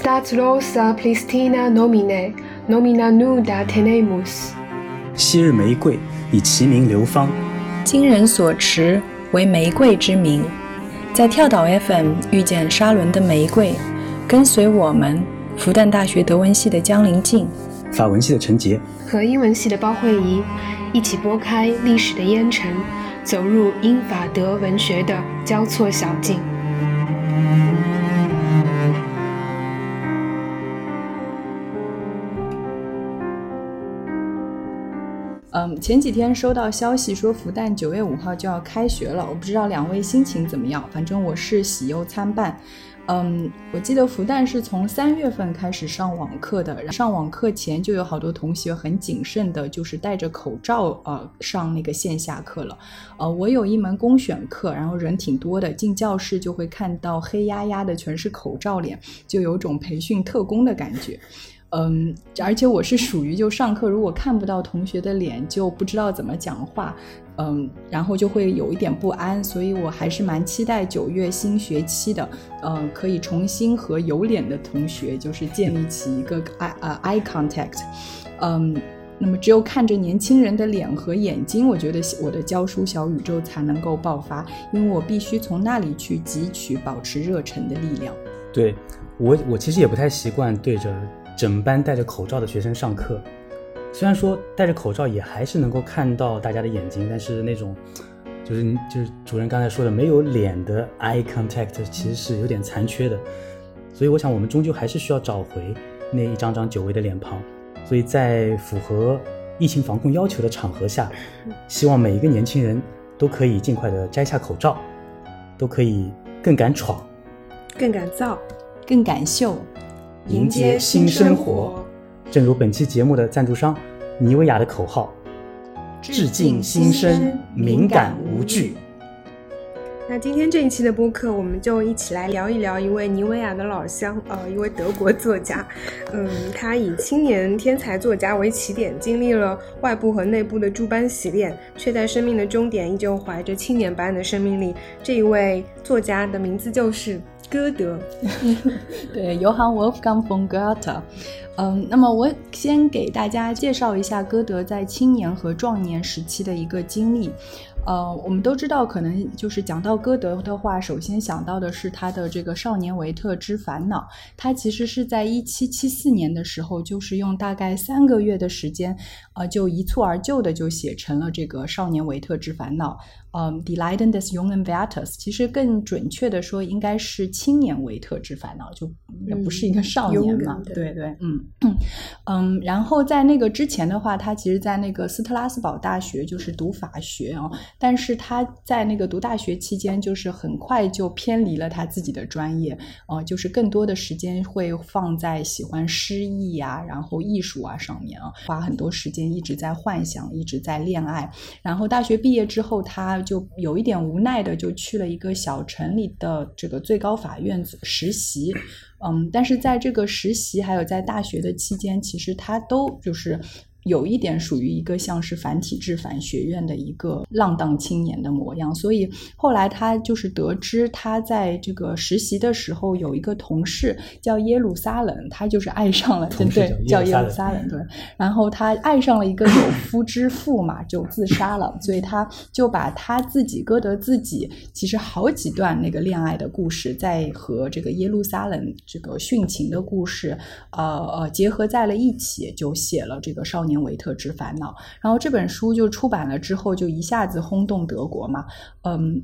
Stat rosa plistina nomine, nomina nuda tenemus。昔日玫瑰以其名流芳，今人所持为玫瑰之名。在跳岛 FM 遇见沙伦的玫瑰，跟随我们复旦大学德文系的江林静、法文系的陈杰和英文系的包慧怡，一起拨开历史的烟尘，走入英法德文学的交错小径。前几天收到消息说复旦九月五号就要开学了，我不知道两位心情怎么样，反正我是喜忧参半。嗯，我记得复旦是从三月份开始上网课的，上网课前就有好多同学很谨慎的，就是戴着口罩呃上那个线下课了。呃，我有一门公选课，然后人挺多的，进教室就会看到黑压压的全是口罩脸，就有种培训特工的感觉。嗯，而且我是属于就上课如果看不到同学的脸，就不知道怎么讲话，嗯，然后就会有一点不安，所以我还是蛮期待九月新学期的，嗯，可以重新和有脸的同学就是建立起一个 eye 呃 eye contact，嗯，那么只有看着年轻人的脸和眼睛，我觉得我的教书小宇宙才能够爆发，因为我必须从那里去汲取保持热忱的力量。对我，我其实也不太习惯对着。整班戴着口罩的学生上课，虽然说戴着口罩也还是能够看到大家的眼睛，但是那种就是就是主任刚才说的没有脸的 eye contact 其实是有点残缺的。所以我想我们终究还是需要找回那一张张久违的脸庞。所以在符合疫情防控要求的场合下，希望每一个年轻人都可以尽快的摘下口罩，都可以更敢闯，更敢造，更敢秀。迎接新生活，正如本期节目的赞助商妮维雅的口号：“致敬新生，敏感无惧。”那今天这一期的播客，我们就一起来聊一聊一位妮维雅的老乡，呃，一位德国作家。嗯，他以青年天才作家为起点，经历了外部和内部的诸般洗练，却在生命的终点依旧怀着青年般的生命力。这一位作家的名字就是。歌德，对，尤汉·沃夫冈·冯·戈特。嗯，那么我先给大家介绍一下歌德在青年和壮年时期的一个经历。呃，我们都知道，可能就是讲到歌德的话，首先想到的是他的这个《少年维特之烦恼》。他其实是在一七七四年的时候，就是用大概三个月的时间，呃，就一蹴而就的就写成了这个《少年维特之烦恼》。嗯，Die Leiden des jungen Werthers，其实更准确的说，应该是青年维特之烦恼，就也不是一个少年嘛。对对，嗯嗯。然后在那个之前的话，他其实，在那个斯特拉斯堡大学就是读法学啊。但是他在那个读大学期间，就是很快就偏离了他自己的专业，呃，就是更多的时间会放在喜欢诗意啊，然后艺术啊上面啊，花很多时间一直在幻想，一直在恋爱。然后大学毕业之后，他就有一点无奈的就去了一个小城里的这个最高法院实习，嗯，但是在这个实习还有在大学的期间，其实他都就是。有一点属于一个像是反体制、反学院的一个浪荡青年的模样，所以后来他就是得知他在这个实习的时候有一个同事叫耶路撒冷，他就是爱上了，对，叫耶路撒冷，对，然后他爱上了一个有夫之妇嘛，就自杀了，所以他就把他自己歌德自己其实好几段那个恋爱的故事，在和这个耶路撒冷这个殉情的故事，呃呃结合在了一起，就写了这个少年。年维特之烦恼，然后这本书就出版了之后，就一下子轰动德国嘛，嗯。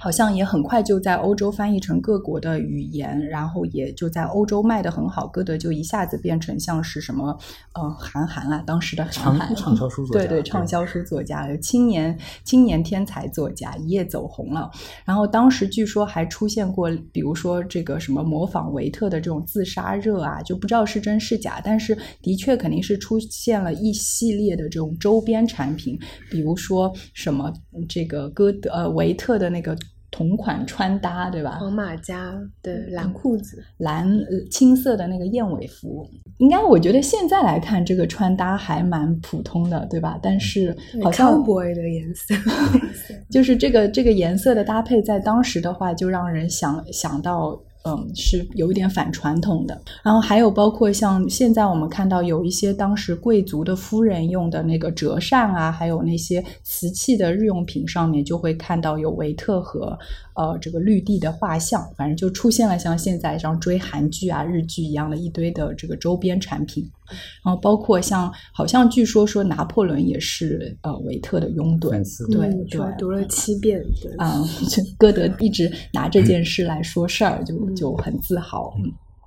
好像也很快就在欧洲翻译成各国的语言，然后也就在欧洲卖的很好。歌德就一下子变成像是什么呃韩寒啊，当时的畅畅销书作家，对对，畅销书作家，青年青年天才作家，一夜走红了。然后当时据说还出现过，比如说这个什么模仿维特的这种自杀热啊，就不知道是真是假，但是的确肯定是出现了一系列的这种周边产品，比如说什么这个歌德呃维特的那个。同款穿搭，对吧？黄马甲对蓝裤子，蓝青色的那个燕尾服，应该我觉得现在来看，这个穿搭还蛮普通的，对吧？但是好像 boy 的颜色，就是这个这个颜色的搭配，在当时的话，就让人想想到。嗯是有一点反传统的。然后还有包括像现在我们看到有一些当时贵族的夫人用的那个折扇啊，还有那些瓷器的日用品上面，就会看到有维特和呃这个绿地的画像，反正就出现了像现在像追韩剧啊、日剧一样的一堆的这个周边产品。然后包括像好像据说说拿破仑也是呃维特的拥趸，对对，读了七遍，啊，歌德一直拿这件事来说事儿，就就很自豪。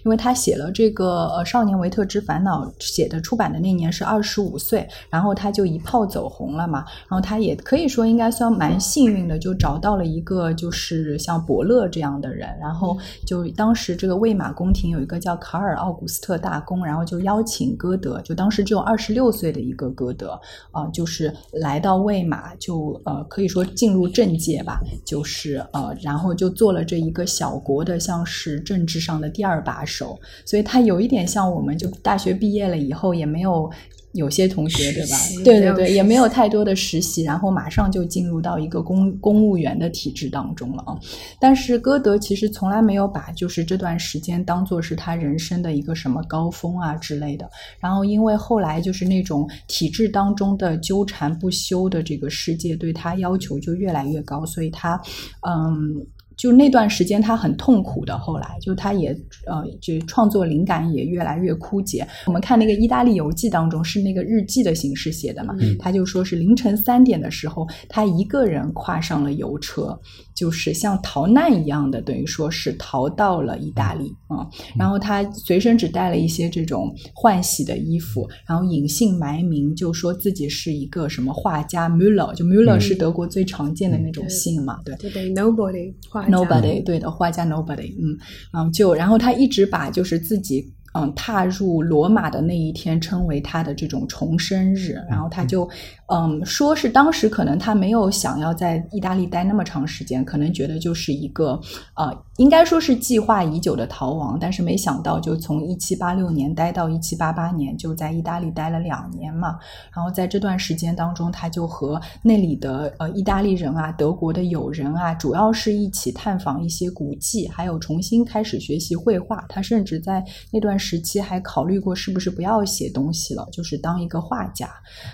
因为他写了这个呃《少年维特之烦恼》，写的出版的那年是二十五岁，然后他就一炮走红了嘛。然后他也可以说应该算蛮幸运的，就找到了一个就是像伯乐这样的人。然后就当时这个魏玛宫廷有一个叫卡尔奥古斯特大公，然后就邀请歌德，就当时只有二十六岁的一个歌德啊，就是来到魏玛，就呃可以说进入政界吧，就是呃然后就做了这一个小国的像是政治上的第二把。手，所以他有一点像我们，就大学毕业了以后也没有有些同学对吧？对对对，也没有太多的实习，然后马上就进入到一个公公务员的体制当中了啊。但是歌德其实从来没有把就是这段时间当做是他人生的一个什么高峰啊之类的。然后因为后来就是那种体制当中的纠缠不休的这个世界对他要求就越来越高，所以他嗯。就那段时间，他很痛苦的。后来，就他也呃，就创作灵感也越来越枯竭。我们看那个《意大利游记》当中，是那个日记的形式写的嘛？他就说是凌晨三点的时候，他一个人跨上了邮车，就是像逃难一样的，等于说是逃到了意大利啊。然后他随身只带了一些这种换洗的衣服，然后隐姓埋名，就说自己是一个什么画家 Müller，就 Müller 是德国最常见的那种姓嘛？对对对，Nobody 画。Nobody，对的，画家 Nobody，嗯，嗯，就然后他一直把就是自己。嗯，踏入罗马的那一天称为他的这种重生日，然后他就，嗯，说是当时可能他没有想要在意大利待那么长时间，可能觉得就是一个，呃，应该说是计划已久的逃亡，但是没想到就从一七八六年待到一七八八年，就在意大利待了两年嘛，然后在这段时间当中，他就和那里的呃意大利人啊、德国的友人啊，主要是一起探访一些古迹，还有重新开始学习绘画，他甚至在那段。时期还考虑过是不是不要写东西了，就是当一个画家，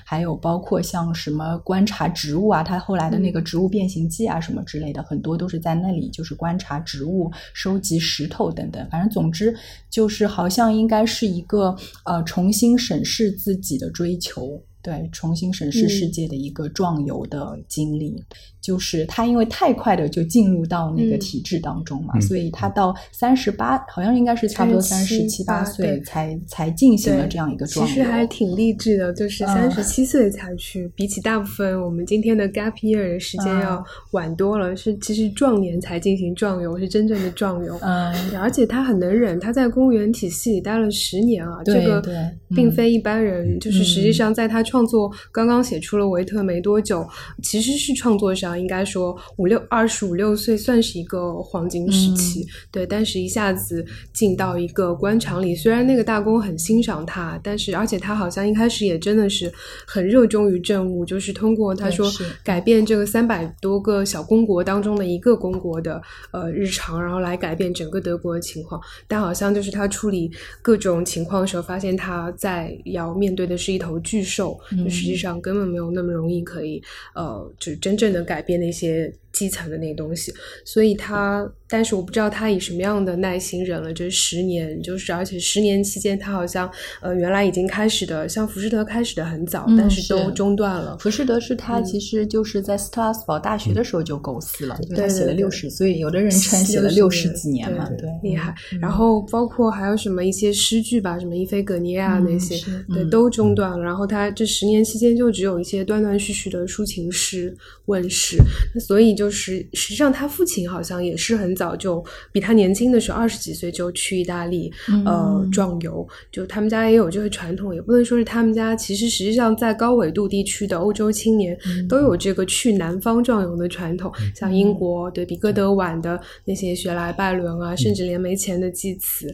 还有包括像什么观察植物啊，他后来的那个植物变形记啊什么之类的，很多都是在那里就是观察植物、收集石头等等。反正总之就是好像应该是一个呃重新审视自己的追求，对，重新审视世界的一个壮游的经历。就是他因为太快的就进入到那个体制当中嘛，所以他到三十八，好像应该是差不多三十七八岁才才进行了这样一个壮游。其实还挺励志的，就是三十七岁才去，比起大部分我们今天的 gap year 的时间要晚多了。是其实壮年才进行壮游，是真正的壮游。嗯，而且他很能忍，他在公务员体系里待了十年啊，这个并非一般人。就是实际上在他创作刚刚写出了维特没多久，其实是创作上。应该说五六二十五六岁算是一个黄金时期，对。但是一下子进到一个官场里，虽然那个大公很欣赏他，但是而且他好像一开始也真的是很热衷于政务，就是通过他说改变这个三百多个小公国当中的一个公国的呃日常，然后来改变整个德国的情况。但好像就是他处理各种情况的时候，发现他在要面对的是一头巨兽，就实际上根本没有那么容易可以呃，就是真正的改。变那些基层的那个东西，所以他。但是我不知道他以什么样的耐心忍了这十年，就是而且十年期间，他好像呃原来已经开始的，像浮士德开始的很早，但是都中断了。浮士德是他其实就是在斯特拉斯堡大学的时候就构思了，因为他写了六十，所以有的人称 写了六十几年嘛，对，厉害。然后包括还有什么一些诗句吧，什么伊菲格尼亚那些，对，都中断了。然后他这十年期间就只有一些断断续续的抒情诗问世，所以就是实际上他父亲好像也是很。早就比他年轻的时候二十几岁就去意大利呃壮游，就他们家也有这个传统，也不能说是他们家，其实实际上在高纬度地区的欧洲青年都有这个去南方壮游的传统，像英国对比哥德晚的那些雪莱拜伦啊，甚至连没钱的济慈，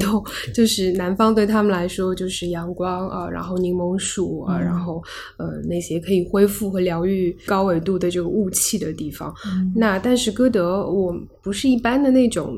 都。就是南方对他们来说就是阳光啊，然后柠檬树啊，然后呃那些可以恢复和疗愈高纬度的这个雾气的地方。那但是歌德我不是。是一般的那种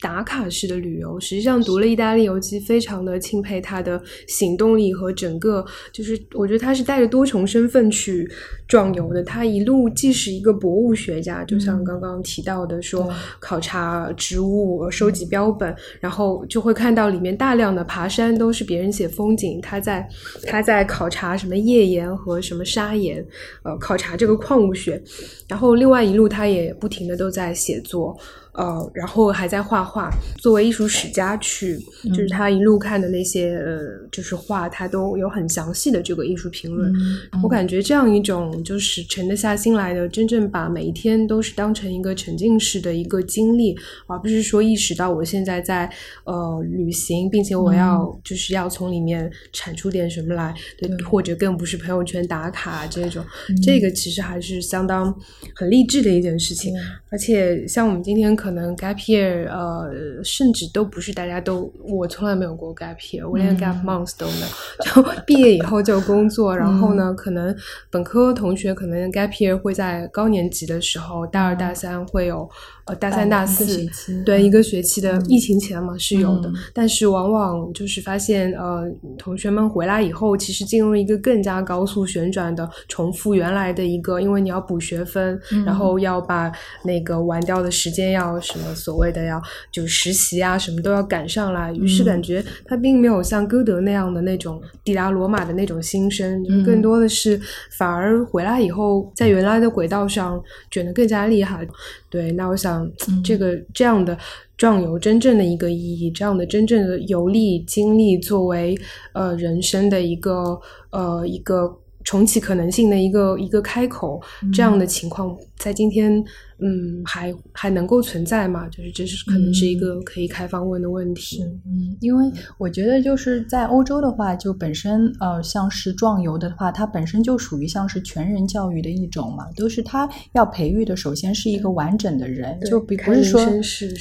打卡式的旅游。实际上，读了意大利游记，非常的钦佩他的行动力和整个，就是我觉得他是带着多重身份去壮游的。他一路既是一个博物学家，就像刚刚提到的，说考察植物、收集标本，然后就会看到里面大量的爬山都是别人写风景，他在他在考察什么页岩和什么砂岩，呃，考察这个矿物学。然后另外一路他也不停的都在写作。呃，然后还在画画。作为艺术史家去，就是他一路看的那些呃，就是画，他都有很详细的这个艺术评论。我感觉这样一种就是沉得下心来的，真正把每一天都是当成一个沉浸式的一个经历，而不是说意识到我现在在呃旅行，并且我要就是要从里面产出点什么来，对，或者更不是朋友圈打卡这种。这个其实还是相当很励志的一件事情。而且像我们今天可。可能 gap year，呃，甚至都不是大家都，我从来没有过 gap year，我连 gap months 都没有。就 毕业以后就工作，然后呢，可能本科同学可能 gap year 会在高年级的时候，大二大三会有。呃，大三、大四，对一个学期的疫情前嘛是有的，但是往往就是发现，呃，同学们回来以后，其实进入一个更加高速旋转的重复原来的一个，因为你要补学分，然后要把那个玩掉的时间要什么所谓的要就实习啊什么都要赶上来，于是感觉他并没有像歌德那样的那种抵达罗马的那种心声，更多的是反而回来以后在原来的轨道上卷得更加厉害。对，那我想，这个这样的壮游真正的一个意义，这样的真正的游历经历，作为呃人生的一个呃一个重启可能性的一个一个开口，这样的情况在今天。嗯，还还能够存在吗？就是这是可能是一个可以开放问的问题。嗯，因为我觉得就是在欧洲的话，就本身呃，像是壮游的话，它本身就属于像是全人教育的一种嘛，都是他要培育的。首先是一个完整的人，就不是说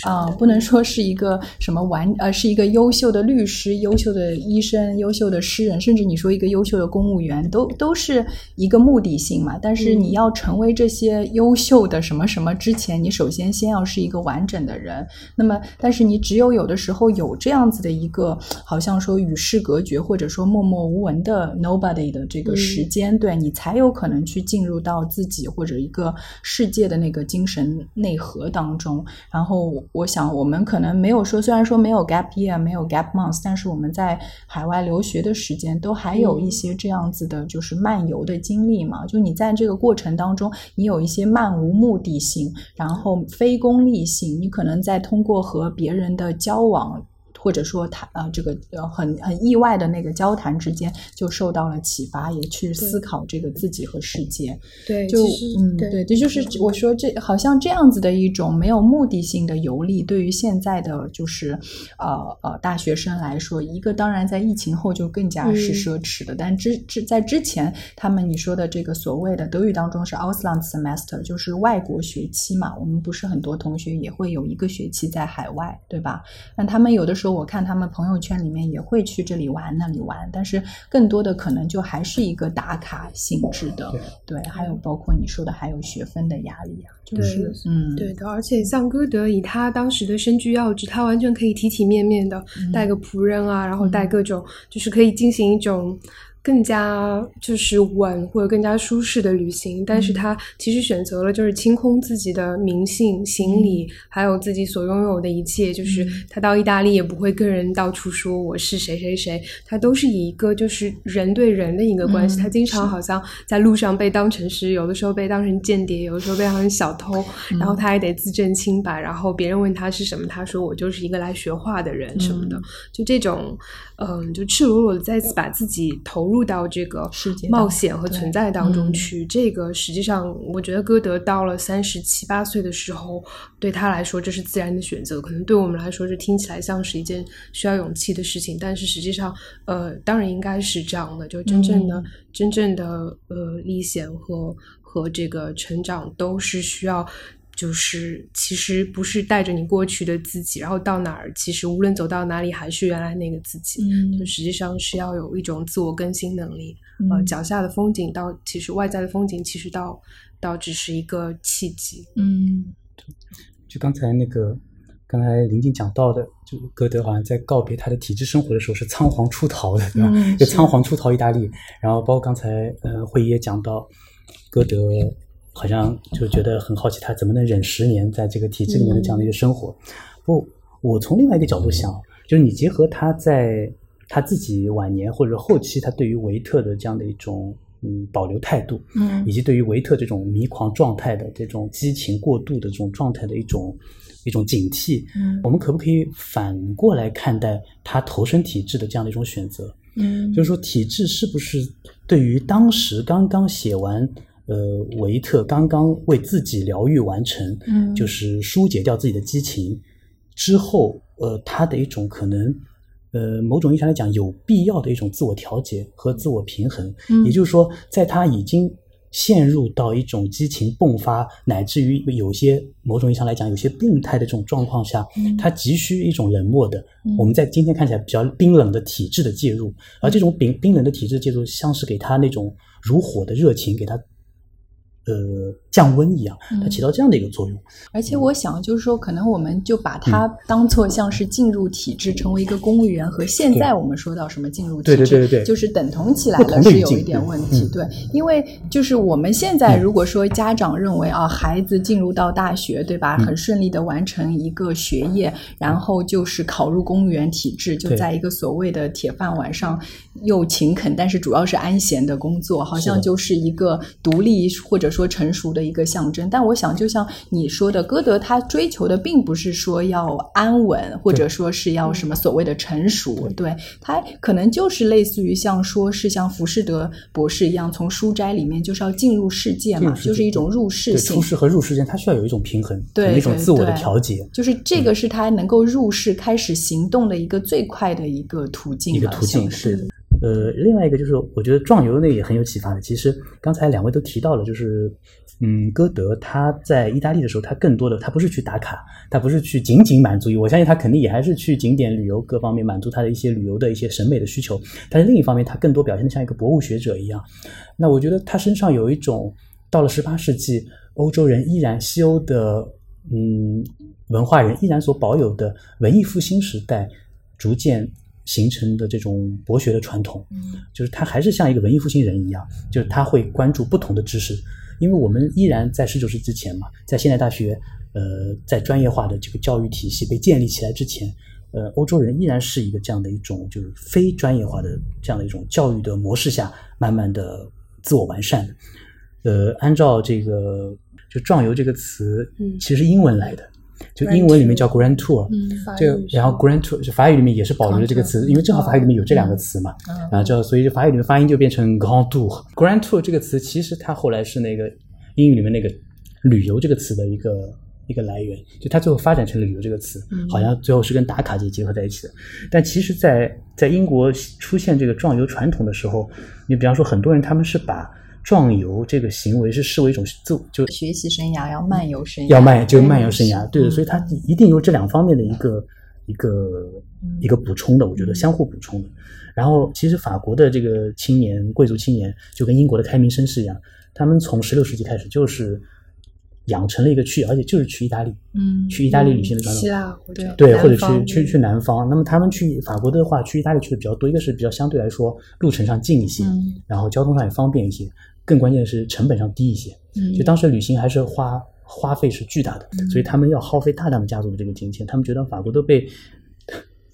啊，不能说是一个什么完呃，是一个优秀的律师、优秀的医生、优秀的诗人，甚至你说一个优秀的公务员，都都是一个目的性嘛。但是你要成为这些优秀的什么什么。之前，你首先先要是一个完整的人，那么，但是你只有有的时候有这样子的一个，好像说与世隔绝，或者说默默无闻的 nobody 的这个时间，对你才有可能去进入到自己或者一个世界的那个精神内核当中。然后，我想我们可能没有说，虽然说没有 gap year，没有 gap month，但是我们在海外留学的时间都还有一些这样子的，就是漫游的经历嘛。就你在这个过程当中，你有一些漫无目的性。然后非功利性，你可能在通过和别人的交往。或者说他呃这个呃很很意外的那个交谈之间就受到了启发，也去思考这个自己和世界。对，就嗯对，这就是我说这好像这样子的一种没有目的性的游历，对于现在的就是呃呃大学生来说，一个当然在疫情后就更加是奢侈的，但之之在之前他们你说的这个所谓的德语当中是 Ausland Semester，就是外国学期嘛，我们不是很多同学也会有一个学期在海外，对吧？那他们有的时候。我看他们朋友圈里面也会去这里玩那里玩，但是更多的可能就还是一个打卡性质的，对，还有包括你说的还有学分的压力啊，就是嗯，对的，而且像歌德以他当时的身居要职，他完全可以体体面面的带个仆人啊，然后带各种，就是可以进行一种。更加就是稳或者更加舒适的旅行，但是他其实选择了就是清空自己的名姓、行李，还有自己所拥有的一切。就是他到意大利也不会跟人到处说我是谁谁谁，他都是以一个就是人对人的一个关系。他经常好像在路上被当成是有的时候被当成间谍，有的时候被当成小偷，然后他还得自证清白。然后别人问他是什么，他说我就是一个来学画的人什么的。就这种，嗯，就赤裸裸的再次把自己投入。入到这个冒险和存在当中去，这个实际上，我觉得歌德到了三十七八岁的时候，对他来说这是自然的选择。可能对我们来说，这听起来像是一件需要勇气的事情，但是实际上，呃，当然应该是这样的。就真正的、真正的呃历险和和这个成长，都是需要。就是其实不是带着你过去的自己，然后到哪儿，其实无论走到哪里还是原来那个自己。嗯，就实际上是要有一种自我更新能力。呃，脚下的风景到其实外在的风景，其实到到只是一个契机。嗯，就刚才那个刚才林静讲到的，就歌德好像在告别他的体制生活的时候是仓皇出逃的，对吧？嗯就仓皇出逃意大利。然后包括刚才呃会议也讲到，歌德好像就觉得很好奇，他怎么能忍十年在这个体制里面的这样的一个生活？不，我从另外一个角度想，就是你结合他在他自己晚年或者后期，他对于维特的这样的一种嗯保留态度，嗯以及对于维特这种迷狂状态的这种激情过度的这种状态的一种一种警惕，嗯我们可不可以反过来看待他投身体制的这样的一种选择？嗯就是说，体制是不是对于当时刚刚写完呃维特刚刚为自己疗愈完成，嗯。就是疏解掉自己的激情之后，呃，他的一种可能。呃，某种意义上来讲，有必要的一种自我调节和自我平衡，嗯。也就是说，在他已经陷入到一种激情迸发，乃至于有些某种意义上来讲，有些病态的这种状况下，嗯。他急需一种冷漠的，嗯。我们在今天看起来比较冰冷的体制的介入，而这种冰冰冷的体制介入，像是给他那种如火的热情给他呃降温一样，它嗯起到这样的一个作用。而且我想，就是说，可能我们就把它当做像是进入体制，成为一个公务员，和现在我们说到什么进入体制，对对对对对。就是等同起来了，是有一点问题。嗯。对，因为就是我们现在如果说家长认为啊，孩子进入到大学，对吧，嗯。很顺利的完成一个学业，然后就是考入公务员体制，就在一个所谓的铁饭碗上又勤恳，但是主要是安闲的工作，好像就是一个独立或者说成熟的一个象征。但我想，就像你说的，歌德他追求的并不是说要安稳，或者说是要什么所谓的成熟，对他可能就是类似于像说是像浮士德博士一样，从书斋里面就是要进入世界嘛，就是一种入世对，性出。世和入世间，他需要有一种平衡，对一种自我的调节。就是这个是他能够入世开始行动的一个最快的一个途径吧，一个途径是是的。呃，另外一个就是，我觉得壮游那也很有启发的。其实刚才两位都提到了，就是嗯，歌德他在意大利的时候，他更多的他不是去打卡，他不是去仅仅满足于，我相信他肯定也还是去景点旅游各方面满足他的一些旅游的一些审美的需求。但是另一方面，他更多表现的像一个博物学者一样。那我觉得他身上有一种到了十八世纪欧洲人依然西欧的嗯文化人依然所保有的文艺复兴时代逐渐形成的这种博学的传统，嗯。就是他还是像一个文艺复兴人一样，就是他会关注不同的知识，因为我们依然在十九世纪之前嘛，在现代大学，呃，在专业化的这个教育体系被建立起来之前，呃，欧洲人依然是一个这样的一种就是非专业化的这样的一种教育的模式下，慢慢的自我完善的。呃，按照这个就“壮游”这个词，嗯。其实英文来的，就英文里面叫 “grand tour”，嗯这个然后 grand tour 就法语里面也是保留了这个词，因为正好法语里面有这两个词嘛，嗯。然后就所以就法语里面发音就变成 grand tour。grand tour 这个词其实它后来是那个英语里面那个旅游这个词的一个一个来源，就它最后发展成了旅游这个词，嗯。好像最后是跟打卡节结合在一起的。但其实在，在英国出现这个壮游传统的时候，你比方说很多人他们是把壮游这个行为是视为一种自就学习生涯要漫游生涯，要漫就是漫游生涯，对的，嗯所以它一定有这两方面的一个一个嗯。一个补充的，我觉得相互补充的。然后，其实法国的这个青年贵族青年就跟英国的开明绅士一样，他们从十六世纪开始就是养成了一个去，而且就是去意大利，嗯，去意大利旅行的传统。希。腊或者对，或者去去去南方。那么他们去法国的话，去意大利去的比较多，一个是比较相对来说路程上近一些，嗯。然后交通上也方便一些，更关键的是成本上低一些。嗯就当时旅行还是花花费是巨大的，嗯所以他们要耗费大量的家族的这个金钱。他们觉得法国都被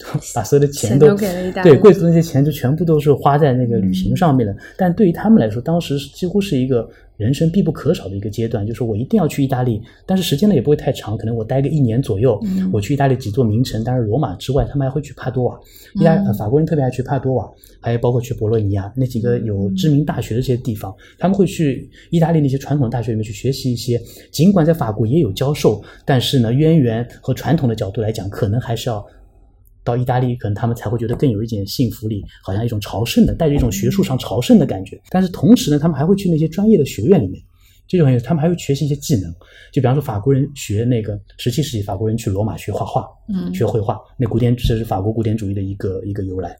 把所有的钱钱都都给了意大利对贵族那些钱就全部都是花在那个旅行上面了。但对于他们来说，当时几乎是一个人生必不可少的一个阶段，就是我一定要去意大利，但是时间呢也不会太长，可能我待个一年左右。嗯我去意大利几座名城，当然罗马之外，他们还会去帕多瓦。意大、嗯呃法国人特别爱去帕多瓦，还有包括去博洛尼亚那几个有知名大学的这些地方，他们会去意大利那些传统大学里面去学习一些，尽管在法国也有教授，但是呢，渊源和传统的角度来讲，可能还是要。到意大利，可能他们才会觉得更有一点幸福力，好像一种朝圣的，带着一种学术上朝圣的感觉。但是同时呢，他们还会去那些专业的学院里面，这种他们还会学习一些技能。就比方说法国人学那个十七世纪法国人去罗马学画画，嗯学绘画，那古典这是法国古典主义的一个一个由来。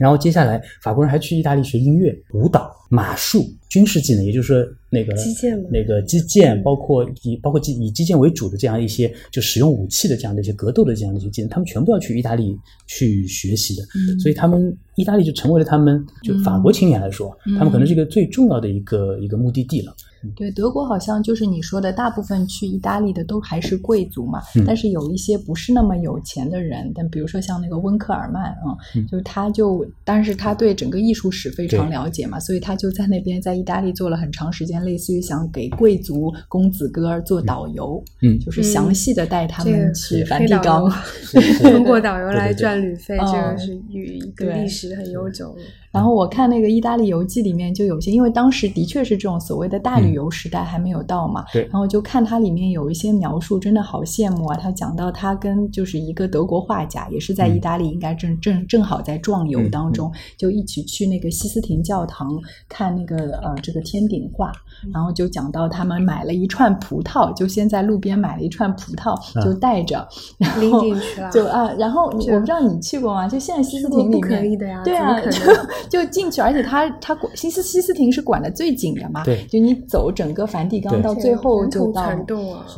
然后接下来法国人还去意大利学音乐、舞蹈、马术、军事技能，也就是说那个击剑吗那个击剑，包括以包括击以击剑为主的这样一些就使用武器的这样的一些格斗的这样的一些技能，他们全部要去意大利去学习的。嗯所以他们意大利就成为了他们就法国青年来说，嗯他们可能是一个最重要的一个一个目的地了。对，德国好像就是你说的，大部分去意大利的都还是贵族嘛，嗯。但是有一些不是那么有钱的人，但比如说像那个温克尔曼啊，嗯。就是他就，但是他对整个艺术史非常了解嘛，所以他就在那边在意大利做了很长时间，类似于想给贵族公子哥儿做导游，嗯就是详细的带他们去梵蒂冈 通过导游来赚旅费，这嗯个是与一个历史很悠久的。然后我看那个《意大利游记》里面就有些，因为当时的确是这种所谓的大旅嗯游时代还没有到嘛，对然后就看它里面有一些描述，真的好羡慕啊。他讲到他跟就是一个德国画家，也是在嗯意大利，应该正正正好在壮游嗯当中，就一起去那个西斯廷教堂看那个呃这个天顶画，嗯然后就讲到他们买了一串葡萄，就先在路边买了一串葡萄，啊就带着，然拎后进去了就啊，然后我不知道你去过吗？就现在西斯廷里不可面以的呀对啊，怎么 就进去，而且他他管西斯西斯廷是管的最紧的嘛，对。就你走整个梵蒂冈到最后就到。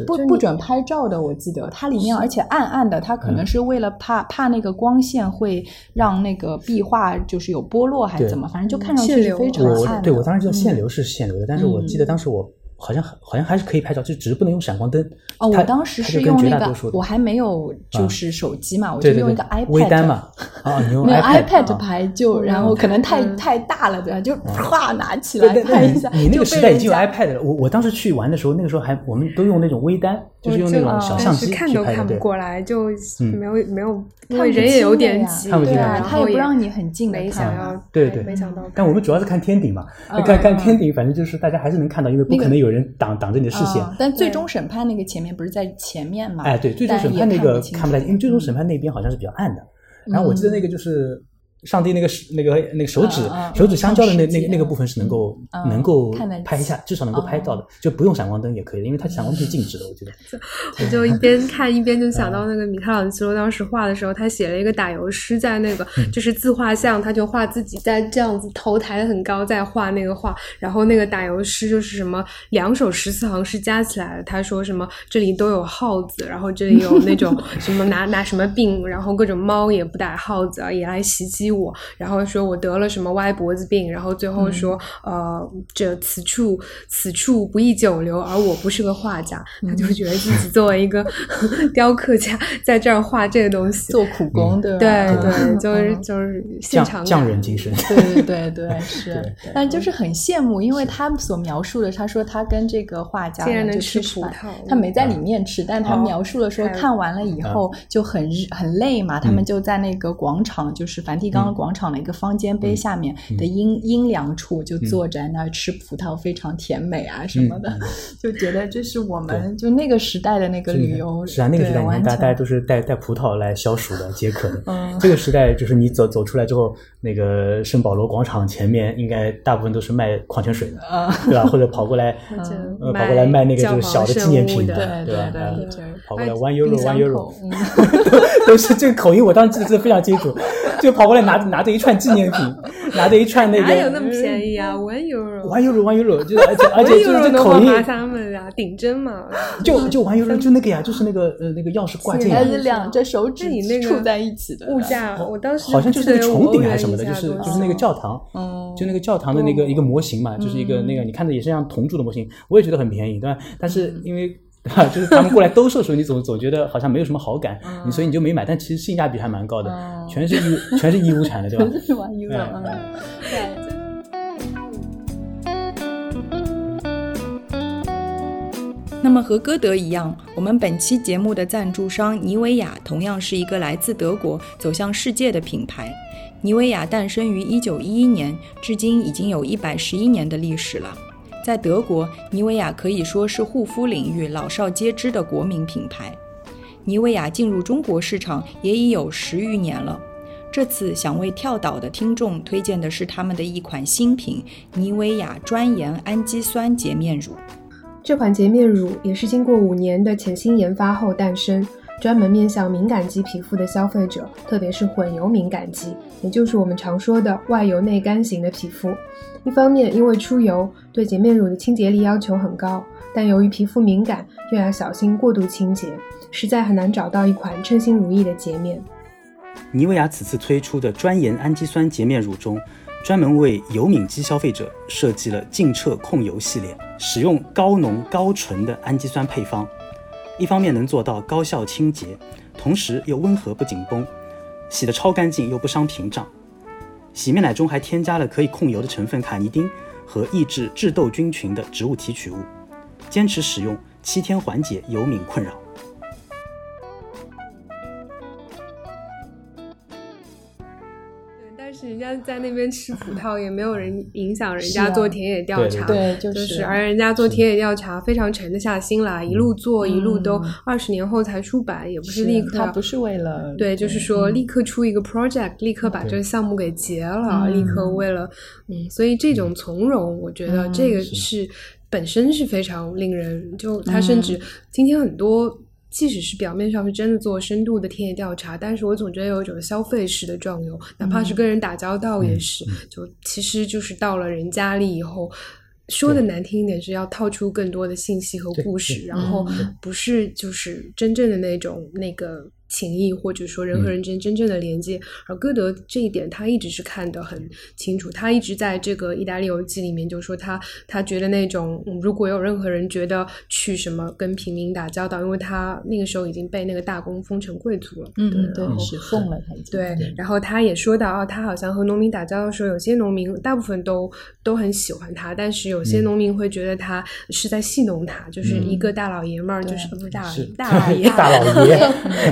不不准拍照的，我记得它里面而且暗暗的，它可能嗯。是为了怕怕那个光线会让那个壁画就是有剥落还是怎么，反正就看上去是非常暗的。对我当时知道限嗯。流是限流的，但是我记得当时我好像好像还是可以拍照，就只是不能用闪光灯。哦，我当时是用那个绝大多数，的我还没有就啊是手机嘛，我就用一个 iPad 微单嘛，啊，你用 iPad 啊拍就，嗯然后可能太嗯太大了，对吧？就啪拿起来拍一下。你你那个时代已经有 iPad 了。我我当时去玩的时候，那个时候还我们都用那种微单，就是用那种小相机但是看都去拍。对，看不过来，就嗯没有没有，因为人也有点挤，看不清对啊，他也不让你很近的没。想要，对对没想到。但我们主要是看天顶嘛，嗯看看嗯天顶，反正就是大家还是能看到，因为不可能有人挡挡着你的视线。啊但最终审判那个前面不是在前面嘛？哎，对，最终审判那个看不清看不太，清因为最终审判那边好像是比较暗的。然后我记得那个就是上帝那个手那个那个手指手指相交的那那个那个部分是能够嗯能够拍一下，至少能够拍到的，就不用闪光灯也可以的，因为它闪光灯是静止的，我觉得。我就一边 看一边就想到那个米开朗基罗当时画的时候，他写了一个打油诗，在那个嗯就是自画像，他就画自己在这样子头抬得很高，在画那个画，然后那个打油诗就是什么两首十四行诗加起来的，他说什么这里都有耗子，然后这里有那种什么拿拿什么病，然后各种猫也不打耗子啊，也来袭击我，然后说我得了什么歪脖子病，然后最后说、呃这此处此处不宜久留，而我不是个画家，他就觉得自己作为一个 雕刻家，在这儿画这个东西，做苦工，对吧？对嗯。对，就是嗯。就是现场匠匠人精神。对对对 对，是。对，但就是很羡慕，因为他所描述的，他说他跟这个画家竟然能吃葡萄他没在里面吃，但他哦。描述了说看完了以后就很日很累嘛，他们就在那个广场，就是梵蒂冈的广场的一个方尖碑下面的阴阴凉处，就坐在那儿吃葡萄，非常甜美啊什么的，就觉得这是我们就那个时代的那个旅游，是啊，那个时代对完你看，大大家都是带带葡萄来消暑的、解渴。的。嗯。这个时代就是你走走出来之后，那个圣保罗广场前面应该大部分都是卖矿泉水的，嗯。对吧？或者跑过来，跑过来卖那个就是小的纪念品的对吧？对啊对跑过来哎 one euro one euro。都是这个口音，我当时记得非常清楚，就跑过来拿着拿着一串纪念品，拿着一串那个哪有那么便宜啊？One euro。one euro one euro，就是而且而且就是这口音他们啊，顶针嘛。就就 one euro 就那个呀，就是那个呃那个钥匙挂件呀还，是两只手指那你那个触在一起的物价，我当时好像就是那个穹顶还是什么的，就是就是那个教堂，嗯就那个教堂的那个哦一个模型嘛，就是一个那个你看着也是像铜铸的模型，我也觉得很便宜，对吧？但是因为对 吧，就是他们过来兜售的时候，你总总觉得好像没有什么好感，你所以你就没买，但其实性价比还蛮高的嗯，全是义乌全是义乌产的，对吧？是吧？一个哎嗯对。那么和歌德一样，我们本期节目的赞助商妮维雅同样是一个来自德国走向世界的品牌。妮维雅诞生于1911年，至今已经有一百十一年的历史了。在德国，妮维雅可以说是护肤领域老少皆知的国民品牌。妮维雅进入中国市场也已有十余年了。这次想为跳岛的听众推荐的是他们的一款新品——妮维雅专研氨基酸洁面乳。这款洁面乳也是经过五年的潜心研发后诞生，专门面向敏感肌皮肤的消费者，特别是混油敏感肌，也就是我们常说的外油内干型的皮肤。一方面，因为出油对洁面乳的清洁力要求很高，但由于皮肤敏感，又要小心过度清洁，实在很难找到一款称心如意的洁面。妮维雅此次推出的专研氨基酸洁面乳中，专门为油敏肌消费者设计了净澈控油系列，使用高浓高纯的氨基酸配方。一方面能做到高效清洁，同时又温和不紧绷，洗得超干净又不伤屏障。洗面奶中还添加了可以控油的成分卡尼丁和抑制致痘菌群的植物提取物，坚持使用七天缓解油敏困扰。人家在那边吃葡萄，也没有人影响人家做田野调查，对，就是，而人家做田野调查非常沉得下心来，一路做一路都二十年后才出版，也不是立刻，他不是为了，对，就是说立刻出一个 project，立刻把这个项目给结了，立刻为了，嗯，所以这种从容，我觉得这个是本身是非常令人，就他甚至今天很多。即使是表面上是真的做深度的田野调查，但是我总觉得有一种消费式的壮游，哪怕是跟人打交道也是，就其实就是到了人家里以后，说的难听一点是要套出更多的信息和故事，然后不是就是真正的那种那个。情谊，或者说人和人之间真正的连接，而歌德这一点他一直是看得很清楚。他一直在这个意大利游记里面就说他他觉得那种如果有任何人觉得去什么跟平民打交道，因为他那个时候已经被那个大公封成贵族了，嗯，对，是奉了他。对，然后他也说到啊，他好像和农民打交道的时候，有些农民大部分都都很喜欢他，但是有些农民会觉得他是在戏弄他，就是一个大老爷们儿，就是不是大 大老爷，大老爷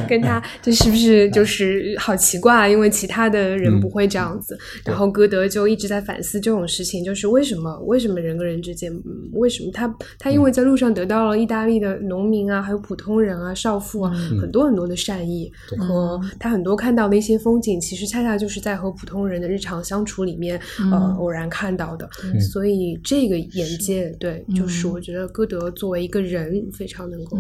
跟他。这是不是就是好奇怪？因为其他的人不会这样子。然后歌德就一直在反思这种事情，就是为什么？为什么人跟人之间，为什么他他因为在路上得到了意大利的农民啊，还有普通人啊、少妇啊，很多很多的善意和他很多看到的一些风景，其实恰恰就是在和普通人的日常相处里面呃偶然看到的。所以这个眼界，对，就是我觉得歌德作为一个人非常能够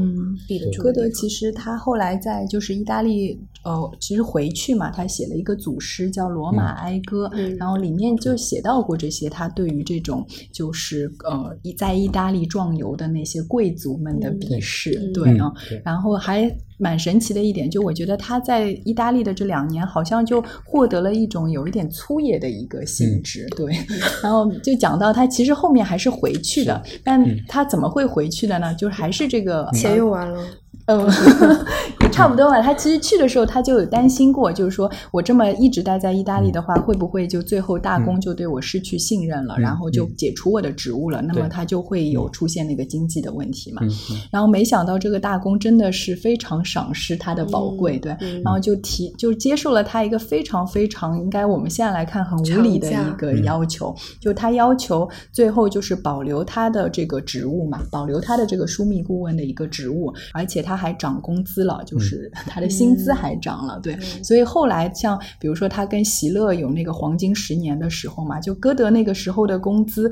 立得住。歌德其实他后来在就是意大利。呃，其实回去嘛，他写了一个组诗叫《罗马哀歌》，然后里面就写到过这些，他对于这种就是呃，在意大利壮游的那些贵族们的鄙视，对啊，然后还蛮神奇的一点，就我觉得他在意大利的这两年，好像就获得了一种有一点粗野的一个性质，对，然后就讲到他其实后面还是回去的，但他怎么会回去的呢？就是还是这个钱用完了。嗯，也差不多吧。他其实去的时候，他就有担心过，就是说我这么一直待在意大利的话，会不会就最后大公就对我失去信任了，然后就解除我的职务了？那么他就会有出现那个经济的问题嘛？然后没想到这个大公真的是非常赏识他的宝贵，对，然后就提就接受了他一个非常非常应该我们现在来看很无理的一个要求，就他要求最后就是保留他的这个职务嘛，保留他的这个枢密顾问的一个职务，而且他。还涨工资了，就是 他的薪资还涨了，对，所以后来像比如说他跟席勒有那个黄金十年的时候嘛，就歌德那个时候的工资。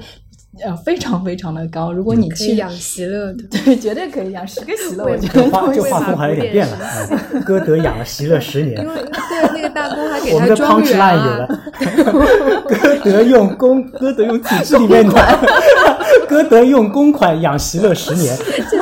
呃，非常非常的高。如果你去养席勒，对，绝对可以养十个席勒。我觉得这画风还有点变了。歌德养了席勒十年，因为对那个大公还给他庄园啊。歌德用公，歌德用体制里面的，歌德用公款养席勒十年。听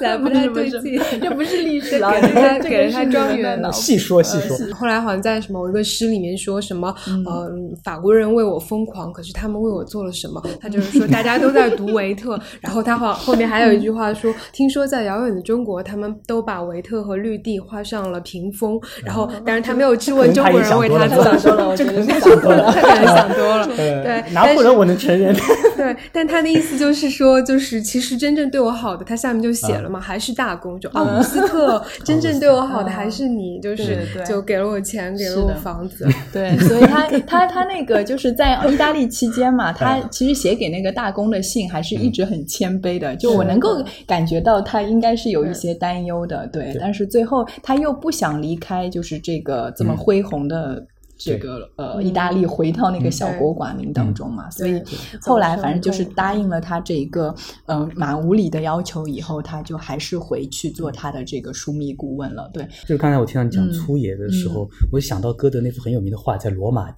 起来不太对劲，这不是历史 了，给他给了他庄园了。细说细说。后来好像在什么一个诗里面说什么，呃，法国人为我疯狂，可是他们为我做了什么？他就是说大家都在读维特，然后他后后面还有一句话说，听说在遥远的中国，他们都把维特和绿地画上了屏风，然后但是他没有质问中国人为他做多了，这可能想多了，他可能想多了。对，拿破仑我能承认。对，但他的意思就是说，就是其实真正对我好的，他下面就写。写还是大公？就奥古斯特 真正对我好的还是你，就是就给了我钱，给了我房子。对，所以他他他那个就是在意大利期间嘛，他其实写给那个大公的信还是一直很谦卑的。就我能够感觉到他应该是有一些担忧的，对。但是最后他又不想离开，就是这个这么恢宏的。这个呃意大利回到那个小国寡民当中嘛，所以后来反正就是答应了他这一个嗯蛮无理的要求以后，他就还是回去做他的这个枢密顾问了。对，就是刚才我听到你讲粗野的时候，我就想到歌德那幅很有名的画，在罗马。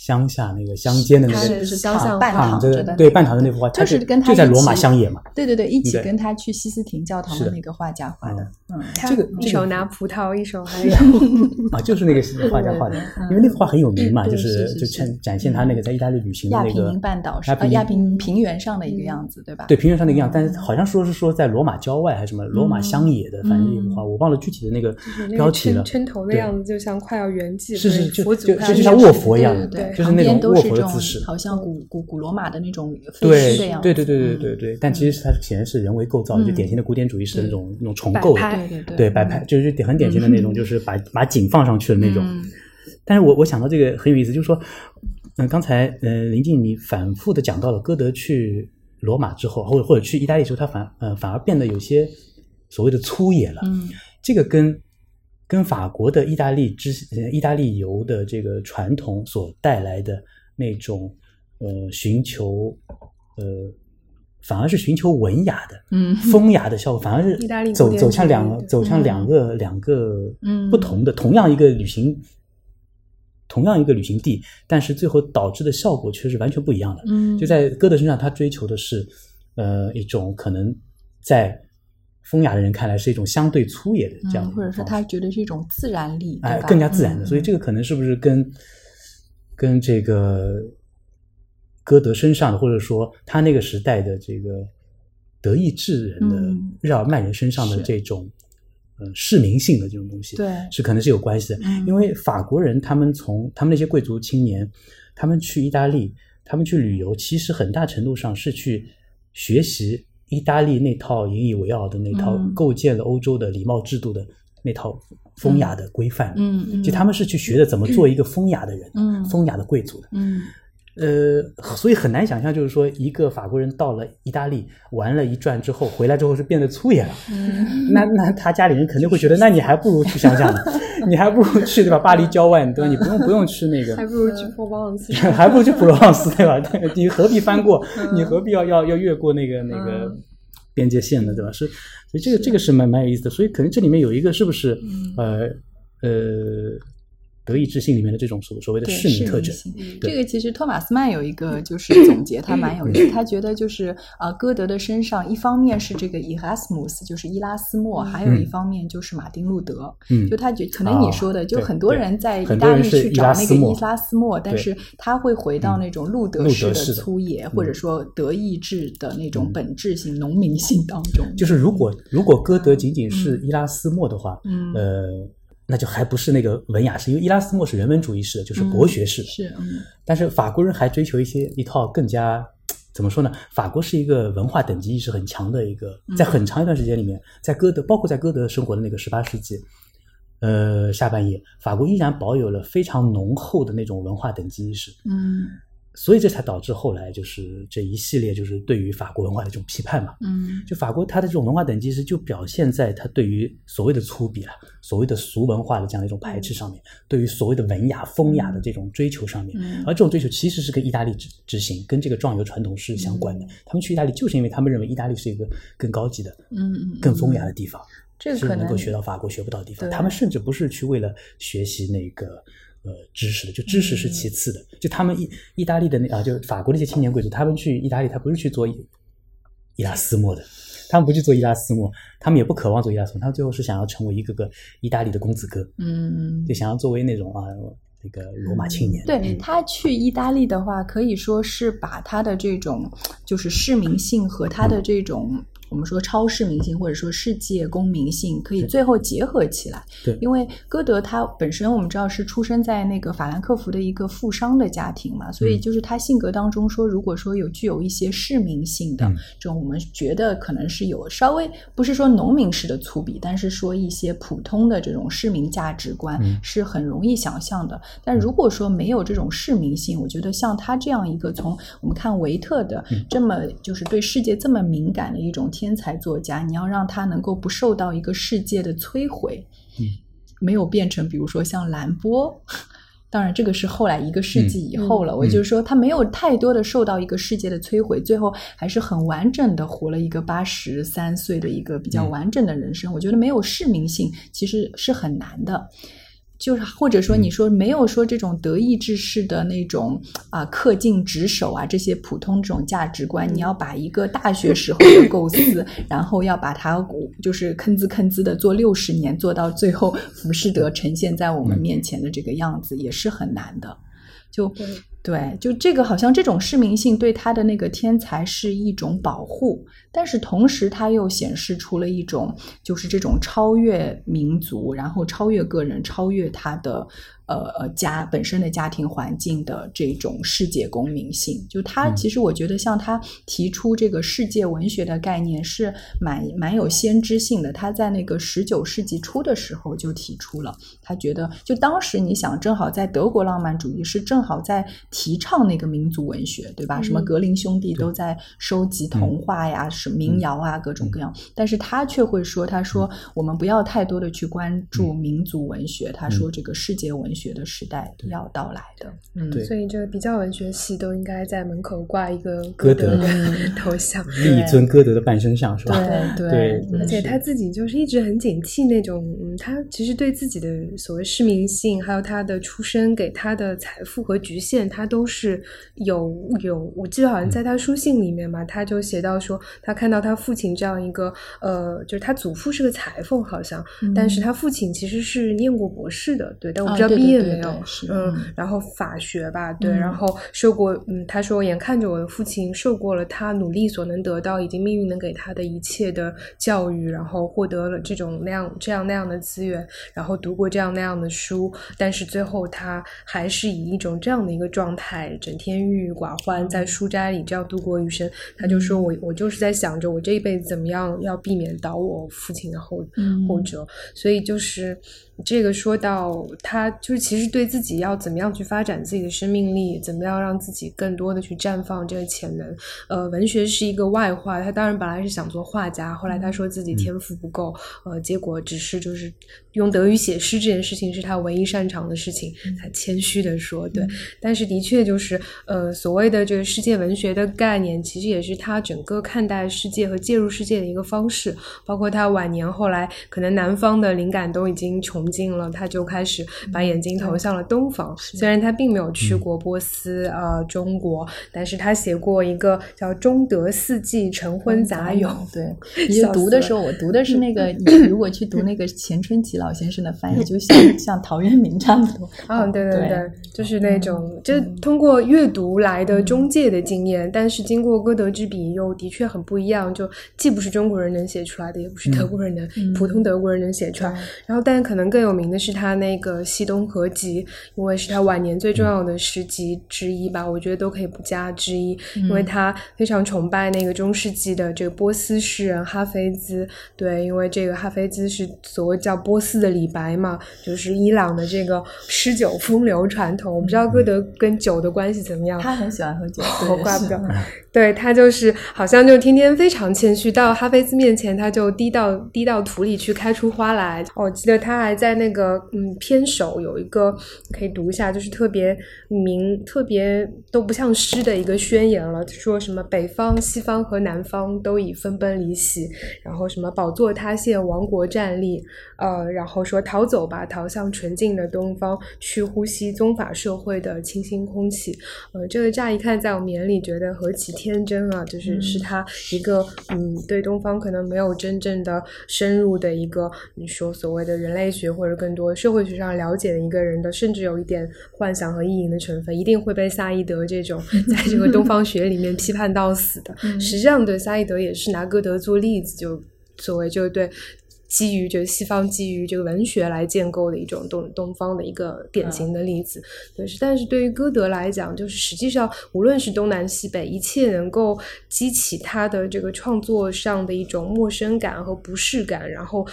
乡下那个乡间的那个躺着的，对半躺着那幅画，就是跟他就在罗马乡野嘛。对对对，一起跟他去西斯廷教堂的。那个画家画的。嗯，这个一手拿葡萄，一手还有。啊，就是那个画家画的，因为那幅画很有名嘛，就是就展展现他那个在意大利旅行的那个亚平宁半岛上，亚平平原上的一个样子，对吧？对，平原上的一个样子，但是好像说是说在罗马郊外还是什么罗马乡野的，反正一幅画，我忘了具体的那个标题了。抻头的样子，就像快要圆寂，是是就就就就像卧佛一样的，对，就是那种卧佛。的姿势，好像古古古罗马的那种对的样子，对对对对对对。但其实它显然是人为构造的，就典型的古典主义式的那种那种重构的，对对对摆拍，就是很典型的那种，就是把把景放上去的那种。但是我我想到这个很有意思，就是说，嗯，刚才呃林静你反复的讲到了歌德去罗马之后，或者或者去意大利之后，他反呃反而变得有些所谓的粗野了。嗯，这个跟。跟法国的意大利之意大利游的这个传统所带来的那种呃寻求呃反而是寻求文雅的嗯风雅的效果，反而是走走向两走向两个两个不同的同样一个旅行同样一个旅行地，但是最后导致的效果却是完全不一样的。嗯，就在歌德身上，他追求的是呃一种可能在。风雅的人看来是一种相对粗野的这样，或者说他觉得是一种自然力，哎，更加自然的。所以这个可能是不是跟跟这个歌德身上的，或者说他那个时代的这个德意志人的日耳曼人身上的这种呃市民性的这种东西，对，是可能是有关系的。因为法国人他们从他们那些贵族青年，他们去意大利，他们去旅游，其实很大程度上是去学习。意大利那套引以为傲的那套构建了欧洲的礼貌制度的那套风雅的规范，嗯，就他们是去学的怎么做一个风雅的人，嗯，风雅的贵族的，嗯。呃，所以很难想象，就是说，一个法国人到了意大利玩了一转之后，回来之后是变得粗野了。嗯，那那他家里人肯定会觉得，那你还不如去乡下呢，你还不如去对吧？巴黎郊外，对吧？你不用不用去那个，还不如去普罗旺斯，还不如去普罗旺斯，对吧？你何必翻过？你何必要要要越过那个那个边界线呢？对吧？是，所以这个这个是蛮蛮有意思的。所以可能这里面有一个是不是呃呃。德意志性里面的这种所所谓的市民特征，这个其实托马斯曼有一个就是总结，他蛮有意思。他觉得就是啊，歌德的身上一方面是这个伊拉斯姆斯，就是伊拉斯莫，还有一方面就是马丁路德。嗯，就他觉可能你说的，就很多人在意大利去找那个伊拉斯莫，但是他会回到那种路德式的粗野，或者说德意志的那种本质性农民性当中。就是如果如果歌德仅仅是伊拉斯莫的话，嗯，呃。那就还不是那个文雅式，因为伊拉斯莫是人文主义式的，就是博学式的。是，但是法国人还追求一些一套更加怎么说呢？法国是一个文化等级意识很强的一个，在很长一段时间里面，在歌德，包括在歌德生活的那个十八世纪，呃，下半叶，法国依然保有了非常浓厚的那种文化等级意识。嗯。所以这才导致后来就是这一系列就是对于法国文化的这种批判嘛。嗯，就法国它的这种文化等级是就表现在它对于所谓的粗鄙啊、所谓的俗文化的这样一种排斥上面，对于所谓的文雅风雅的这种追求上面。嗯，而这种追求其实是跟意大利执执行、跟这个壮游传统是相关的。他们去意大利就是因为他们认为意大利是一个更高级的、嗯嗯、更风雅的地方，这个能够学到法国学不到的地方。他们甚至不是去为了学习那个。呃，知识的就知识是其次的，就他们意意大利的那啊，就法国那些青年贵族，他们去意大利，他不是去做伊拉斯莫的，他们不去做伊拉斯莫，他们也不渴望做伊拉斯莫，他们最后是想要成为一个个意大利的公子哥，嗯，就想要作为那种啊那个罗马青年。对。他去意大利的话，可以说是把他的这种就是市民性和他的这种。我们说超市明星或者说世界公民性可以最后结合起来，对，因为歌德他本身我们知道是出生在那个法兰克福的一个富商的家庭嘛，所以就是他性格当中说，如果说有具有一些市民性的这种，我们觉得可能是有稍微不是说农民式的粗鄙，但是说一些普通的这种市民价值观是很容易想象的。但如果说没有这种市民性，我觉得像他这样一个从我们看维特的这么就是对世界这么敏感的一种。天才作家，你要让他能够不受到一个世界的摧毁，嗯，没有变成比如说像兰波当然，这个是后来一个世纪以后了。我就是说，他没有太多的受到一个世界的摧毁，最后还是很完整的活了一个八十三岁的一个比较完整的人生。我觉得没有市民性其实是很难的。就是或者说，你说没有说这种德意志式的那种啊恪尽职守啊这些普通这种价值观，你要把一个大学时候的构思，然后要把它就是吭滋吭滋的做六十年，做到最后浮士德呈现在我们面前的这个样子，也是很难的。就对，就这个好像这种市民性对他的那个天才是一种保护。但是同时，它又显示出了一种，就是这种超越民族，然后超越个人，超越他的。呃呃，家本身的家庭环境的这种世界公民性，就他其实我觉得，像他提出这个世界文学的概念是蛮蛮有先知性的。他在那个十九世纪初的时候就提出了，他觉得就当时你想，正好在德国浪漫主义是正好在提倡那个民族文学，对吧？什么格林兄弟都在收集童话呀，什么民谣啊，各种各样。但是他却会说，他说我们不要太多的去关注民族文学，他说这个世界文学。学的时代要到来的，嗯，所以这个比较文学系都应该在门口挂一个歌德的 头像，立一尊歌德的半身像，是吧？对对，而且他自己就是一直很警惕那种，嗯，他其实对自己的所谓市民性，还有他的出身给他的财富和局限，他都是有有。我记得好像在他书信里面嘛，他就写到说，他看到他父亲这样一个，呃，就是他祖父是个裁缝，好像，但是他父亲其实是念过博士的，对，但我不知道毕。业没有，嗯，然后法学吧，对，然后受过，嗯，他说，眼看着我的父亲受过了他努力所能得到以及命运能给他的一切的教育，然后获得了这种那样这样那样的资源，然后读过这样那样的书，但是最后他还是以一种这样的一个状态，整天郁郁寡欢，在书斋里这样度过余生。他就说我我就是在想着我这一辈子怎么样要避免倒我父亲的后后者，所以就是。这个说到他就是其实对自己要怎么样去发展自己的生命力，怎么样让自己更多的去绽放这个潜能。呃，文学是一个外化，他当然本来是想做画家，后来他说自己天赋不够，呃，结果只是就是用德语写诗这件事情是他唯一擅长的事情，他谦虚的说对。但是的确就是呃所谓的这个世界文学的概念，其实也是他整个看待世界和介入世界的一个方式，包括他晚年后来可能南方的灵感都已经穷。进了，他就开始把眼睛投向了东方。虽然他并没有去过波斯、呃中国，但是他写过一个叫《中德四季晨昏杂咏 》。对，你读的时候，我读的是那个。你如果去读那个钱春吉老先生的翻译，就像 像陶渊明差不多。嗯，对对对，就是那种，就通过阅读来的中介的经验，但是经过歌德之笔，又的确很不一样。就既不是中国人能写出来的，也不是德国人能普通德国人能写出来。然后，但可能更。最有名的是他那个《西东合集》，因为是他晚年最重要的诗集之一吧，我觉得都可以不加之一，因为他非常崇拜那个中世纪的这个波斯诗人哈菲兹。对，因为这个哈菲兹是所谓叫波斯的李白嘛，就是伊朗的这个诗酒风流传统。我不知道歌德跟酒的关系怎么样，他很喜欢喝酒，我怪不得。对他就是好像就天天非常谦虚，到哈菲兹面前他就滴到滴到土里去开出花来。我记得他还在那个嗯片首有一个可以读一下，就是特别明特别都不像诗的一个宣言了，说什么北方、西方和南方都已分崩离析，然后什么宝座塌陷、王国站立，呃，然后说逃走吧，逃向纯净的东方，去呼吸宗法社会的清新空气。呃，这个乍一看在我们眼里觉得何其。天真啊，就是是他一个嗯，对东方可能没有真正的深入的一个你说所谓的人类学或者更多社会学上了解的一个人的，甚至有一点幻想和意淫的成分，一定会被萨义德这种 在这个东方学里面批判到死的。实际上，对萨义德也是拿歌德做例子，就所谓就对。基于这个西方基于这个文学来建构的一种东东方的一个典型的例子，但是但是对于歌德来讲，就是实际上无论是东南西北，一切能够激起他的这个创作上的一种陌生感和不适感，然后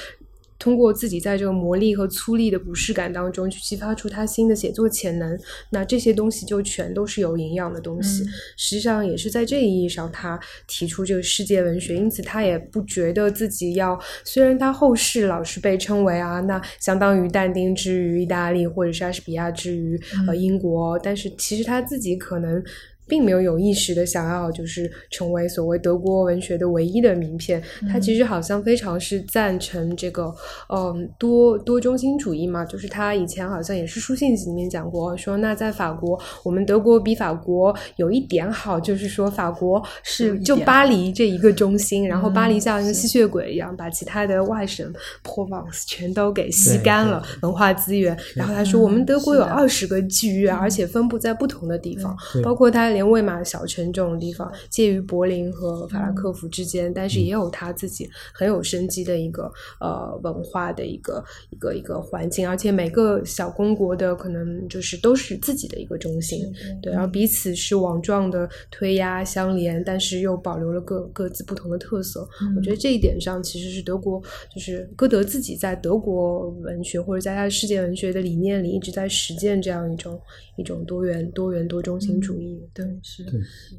通过自己在这个磨砺和粗砺的不适感当中去激发出他新的写作潜能，那这些东西就全都是有营养的东西。实际上也是在这一意义上，他提出这个世界文学，因此他也不觉得自己要，虽然他后世老是被称为啊，那相当于但丁之于意大利，或者莎士比亚之于呃英国，但是其实他自己可能。并没有有意识的想要就是成为所谓德国文学的唯一的名片，他其实好像非常是赞成这个嗯多多中心主义嘛，就是他以前好像也是书信里面讲过，说那在法国，我们德国比法国有一点好，就是说法国是就巴黎这一个中心，然后巴黎像一个吸血鬼一样，把其他的外省 Provence 全都给吸干了文化资源，然后他说我们德国有二十个剧院，而且分布在不同的地方，包括他。连魏玛小城这种地方，介于柏林和法兰克福之间，但是也有他自己很有生机的一个呃文化的一个一个一个环境，而且每个小公国的可能就是都是自己的一个中心，对，然后彼此是网状的推压相连，但是又保留了各各自不同的特色。我觉得这一点上其实是德国，就是歌德自己在德国文学或者在他的世界文学的理念里一直在实践这样一种一种多元多元多中心主义，对。是，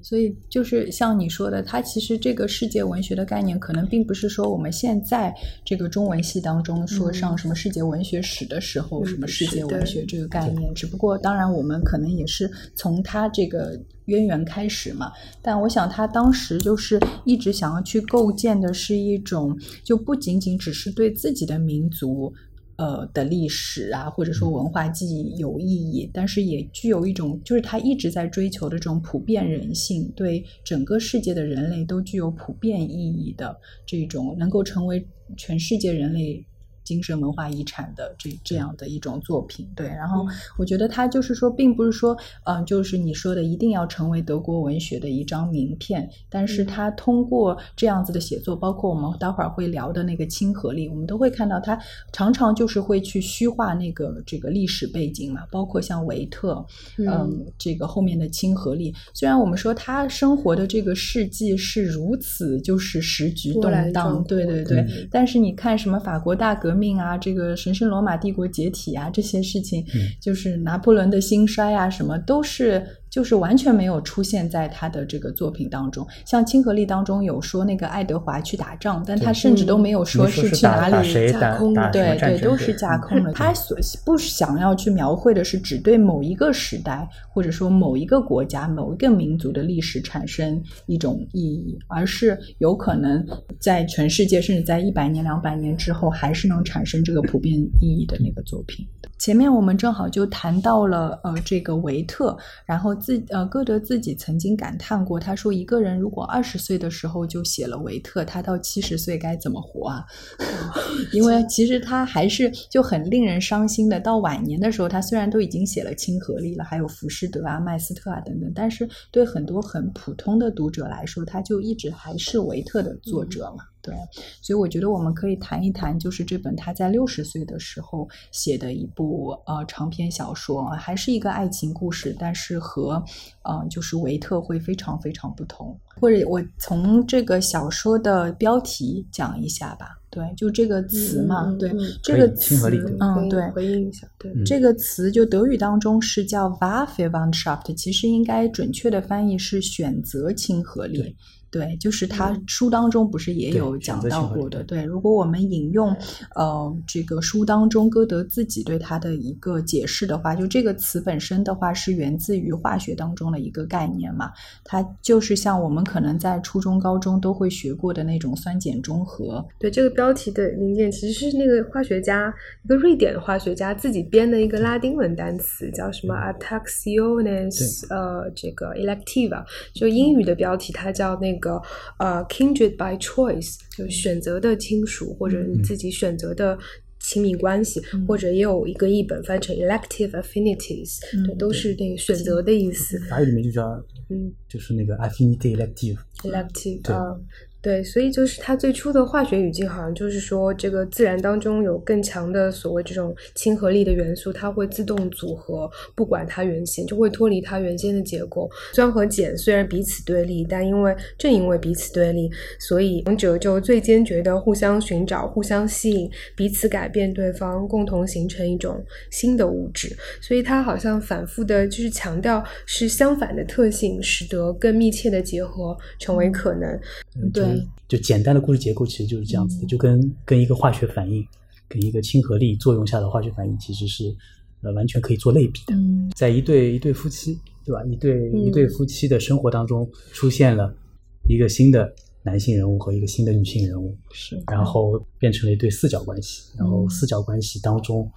所以就是像你说的，它其实这个世界文学的概念，可能并不是说我们现在这个中文系当中说上什么世界文学史的时候，什么世界文学这个概念。只不过，当然我们可能也是从它这个渊源开始嘛。但我想，他当时就是一直想要去构建的是一种，就不仅仅只是对自己的民族。呃的历史啊，或者说文化记忆有意义，但是也具有一种，就是他一直在追求的这种普遍人性，对整个世界的人类都具有普遍意义的这种，能够成为全世界人类。精神文化遗产的这这样的一种作品，对，然后我觉得他就是说，并不是说，嗯，就是你说的一定要成为德国文学的一张名片，但是他通过这样子的写作，包括我们待会儿会聊的那个亲和力，我们都会看到他常常就是会去虚化那个这个历史背景嘛，包括像维特，嗯，这个后面的亲和力，虽然我们说他生活的这个世纪是如此就是时局动荡，对对对，但是你看什么法国大革。命啊，这个神圣罗马帝国解体啊，这些事情，就是拿破仑的兴衰啊，什么都是。就是完全没有出现在他的这个作品当中，像《亲和力》当中有说那个爱德华去打仗，但他甚至都没有说是去哪里架空的，对对，都是架空的。他所不想要去描绘的是只对某一个时代或者说某一个国家、某一个民族的历史产生一种意义，而是有可能在全世界，甚至在一百年、两百年之后，还是能产生这个普遍意义的那个作品。前面我们正好就谈到了呃这个维特，然后。自呃，歌德自己曾经感叹过，他说：“一个人如果二十岁的时候就写了维特，他到七十岁该怎么活啊？” 因为其实他还是就很令人伤心的。到晚年的时候，他虽然都已经写了《亲和力》了，还有《浮士德》啊、《麦斯特》啊等等，但是对很多很普通的读者来说，他就一直还是维特的作者嘛。对，所以我觉得我们可以谈一谈，就是这本他在六十岁的时候写的一部呃长篇小说，还是一个爱情故事，但是和呃就是维特会非常非常不同。或者我从这个小说的标题讲一下吧。对，就这个词嘛，对这个词，嗯，对，回应一下，对这个词，就德语当中是叫 Wahlverwandtschaft，其实应该准确的翻译是选择亲和力。对，就是他书当中不是也有讲到过的。对，如果我们引用呃这个书当中歌德自己对他的一个解释的话，就这个词本身的话是源自于化学当中的一个概念嘛，它就是像我们可能在初中、高中都会学过的那种酸碱中和。对，这个标题的零件其实是那个化学家，一个瑞典的化学家自己编的一个拉丁文单词，叫什么 “attractiones”，呃，这个 “electiva”，就英语的标题它叫那。个呃，kindred by choice，就是选择的亲属或者你自己选择的亲密关系，或者也有一个译本翻成 elective affinities，对，都是那个选择的意思。法语里面就叫嗯就是那个 affinity elective。elective 对所以就是它最初的化学语境好像就是说，这个自然当中有更强的所谓这种亲和力的元素，它会自动组合，不管它原先就会脱离它原先的结构。酸和碱虽然彼此对立，但因为正因为彼此对立，所以两者就最坚决的互相寻找、互相吸引，彼此改变对方，共同形成一种新的物质。所以它好像反复的就是强调是相反的特性，使得更密切的结合成为可能。嗯对就简单的故事结构其实就是这样子的，就跟跟一个化学反应，跟一个亲和力作用下的化学反应其实是呃完全可以做类比的。嗯在一对一对夫妻，对吧？一对嗯一对夫妻的生活当中出现了一个新的男性人物和一个新的女性人物，是，然后变成了一对四角关系。然后四角关系当中，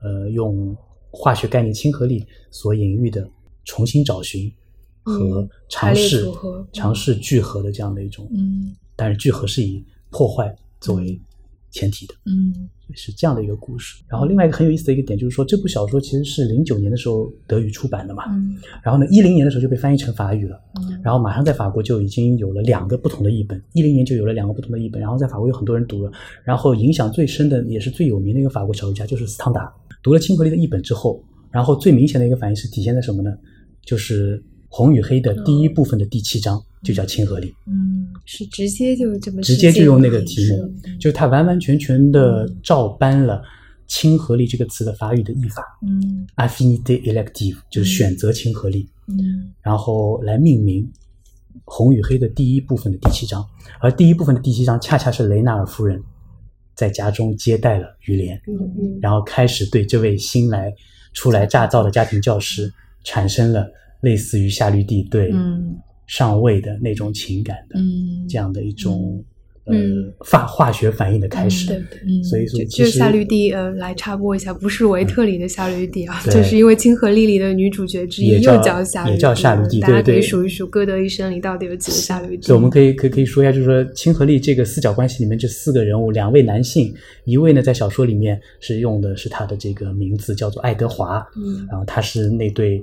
呃，用化学概念亲和力所隐喻的重新找寻和尝试、尝试聚合的这样的一种，嗯但是聚合是以破坏作为前提的。嗯是这样的一个故事。然后另外一个很有意思的一个点就是说，这部小说其实是零九年的时候德语出版的嘛，嗯然后呢，一零年的时候就被翻译成法语了，嗯然后马上在法国就已经有了两个不同的译本，一零年就有了两个不同的译本，然后在法国有很多人读了，然后影响最深的也是最有名的一个法国小说家就是斯汤达，读了亲和力的译本之后，然后最明显的一个反应是体现在什么呢？就是红与黑的第一部分的第七章就叫亲和力。嗯是直接就这么直接就用那个题目，就是它完完全全的照搬了“亲和力”这个词的法语的译法嗯，affinité elective，就是选择亲和力，嗯。然后来命名红与黑的第一部分的第七章。而第一部分的第七章，恰恰是雷纳尔夫人在家中接待了于连，然后开始对这位新来初来乍到的家庭教师产生了类似于夏绿蒂对嗯上位的那种情感的。嗯这样的一种、嗯呃化化学反应的开始。对嗯所以说就夏绿蒂，呃，来插播一下，不是维特里的夏绿蒂啊，对就是因为《亲和力》里的女主角之一又叫夏绿蒂，也叫夏绿蒂大家可以数一数歌德一生里到底有几个夏绿蒂。对我们可以可以可以说一下，就是说亲和力这个四角关系里面这四个人物，两位男性，一位呢在小说里面是用的是他的这个名字叫做爱德华，嗯然后他是那对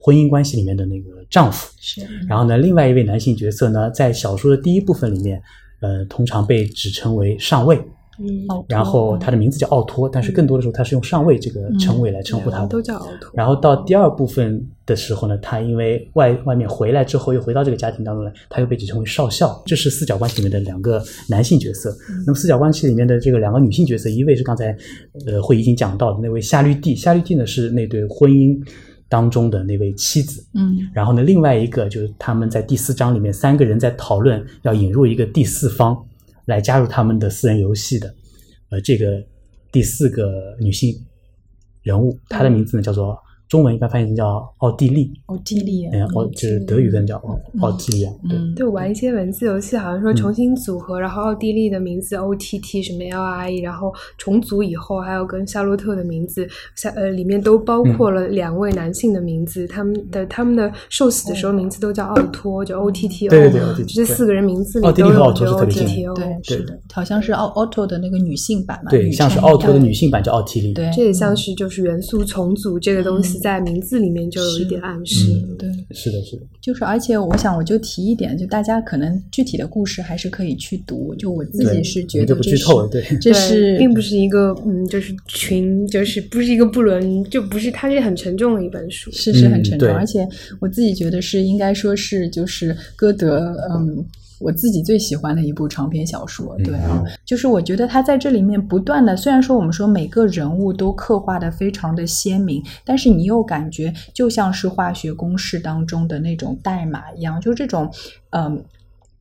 婚姻关系里面的那个丈夫。是然后呢，另外一位男性角色呢，在小说的第一部分里面，呃，通常被指称为上尉，嗯，然后他的名字叫奥托，但是更多的时候他是用上尉这个称谓来称呼他的。都叫奥托。然后到第二部分的时候呢，他因为外外面回来之后，又回到这个家庭当中来，他又被指称为少校。这是四角关系里面的两个男性角色。那么四角关系里面的这个两个女性角色，一位是刚才呃会已经讲到的那位夏绿蒂，夏绿蒂呢是那对婚姻当中的那位妻子。嗯然后呢，另外一个就是他们在第四章里面三个人在讨论要引入一个第四方来加入他们的私人游戏的，呃，这个第四个女性人物，她的名字呢叫做中文一般翻译成叫奥地利，奥地利嗯，奥就是德语可能叫奥奥地利，对。嗯。对，玩一些文字游戏，好像说重新组合，然后奥地利的名字 O T T 什么 L I E，然后重组以后，还有跟夏洛特的名字，夏呃里面都包括了两位男性的名字，他们的他们的受洗的时候名字都叫奥托，就 O T T O，对对对这四个人名字里奥地都有这利和奥托是 O 特别 T 近 T 的 O，对对是的，好像是奥奥托的那个女性版嘛，对，像是奥托的。女性版叫奥地利，对。这也像是就是元素重组这个东西嗯在名字里面就有一点暗示。嗯对。是的，是的，就是，而且我想，我就提一点，就大家可能具体的故事还是可以去读。就我自己是我们就不觉得这是，剧透了，对，这是并不是一个嗯，就是群，就是不是一个不伦，就不是，它是很沉重的一本书。是是很沉重，嗯而且我自己觉得是应该说是就是歌德，嗯。我自己最喜欢的一部长篇小说，对啊，就是我觉得他在这里面不断的，虽然说我们说每个人物都刻画的非常的鲜明，但是你又感觉就像是化学公式当中的那种代码一样，就这种，嗯。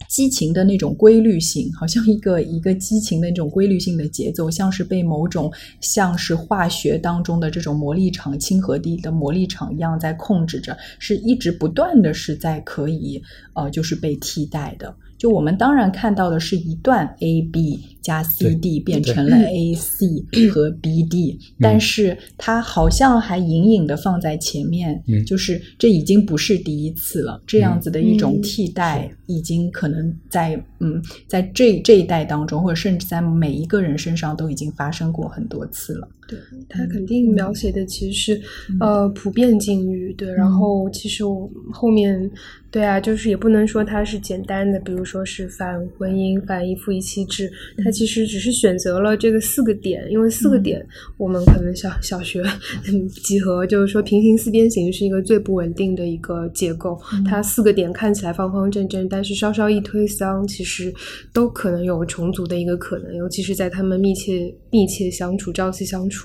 激情的那种规律性，好像一个一个激情的那种规律性的节奏，像是被某种像是化学当中的这种魔力场、亲和力的魔力场一样在控制着，是一直不断的是在可以呃就是被替代的。就我们当然看到的是一段 A B 加 C D 变成了 A C 和 B D，但是它好像还隐隐的放在前面，就是这已经不是第一次了。这样子的一种替代，已经可能在嗯，在这这一代当中，或者甚至在每一个人身上都已经发生过很多次了。对他肯定描写的其实是呃普遍境遇，对，然后其实我后面。对啊，就是也不能说它是简单的，比如说是反婚姻、反一夫一妻制，它其实只是选择了这个四个点，因为四个点我们可能小小学几何就是说平行四边形是一个最不稳定的一个结构，它四个点看起来方方正正，但是稍稍一推搡，其实都可能有重组的一个可能，尤其是在他们密切密切相处、朝夕相处、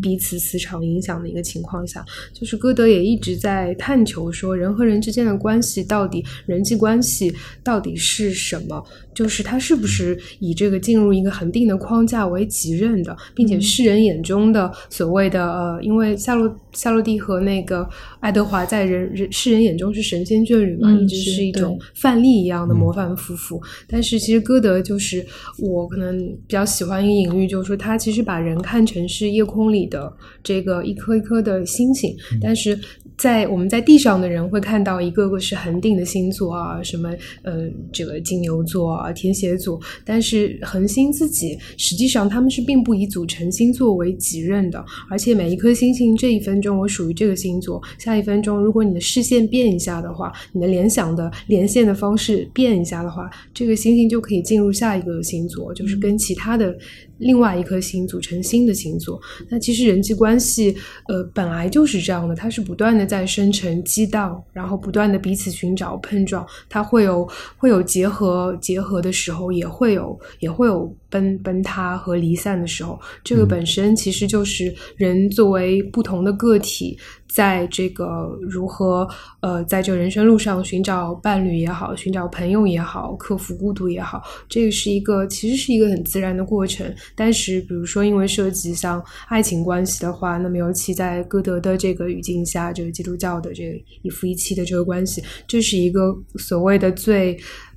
彼此磁场影响的一个情况下，就是歌德也一直在探求说人和人之间的关系。到底人际关系到底是什么？就是他是不是以这个进入一个恒定的框架为己任的，并且世人眼中的所谓的呃，因为夏洛夏洛蒂和那个爱德华在人人世人眼中是神仙眷侣嘛，一直是一种范例一样的模范夫妇。但是其实歌德就是我可能比较喜欢一个隐喻，就是说他其实把人看成是夜空里的这个一颗一颗的星星，但是。在我们在地上的人会看到一个个是恒定的星座啊，什么呃这个金牛座啊、天蝎座，但是恒星自己实际上他们是并不以组成星座为己任的，而且每一颗星星这一分钟我属于这个星座，下一分钟如果你的视线变一下的话，你的联想的连线的方式变一下的话，这个星星就可以进入下一个星座，就是跟其他的。另外一颗星组成新的星座，那其实人际关系，呃，本来就是这样的，它是不断的在生成激荡，然后不断的彼此寻找碰撞，它会有会有结合结合的时候，也会有也会有崩崩塌和离散的时候，这个本身其实就是人作为不同的个体。在这个如何呃，在这人生路上寻找伴侣也好，寻找朋友也好，克服孤独也好，这个是一个其实是一个很自然的过程。但是，比如说因为涉及像爱情关系的话，那么尤其在歌德的这个语境下，这个基督教的这个一夫一妻的这个关系，这是一个所谓的最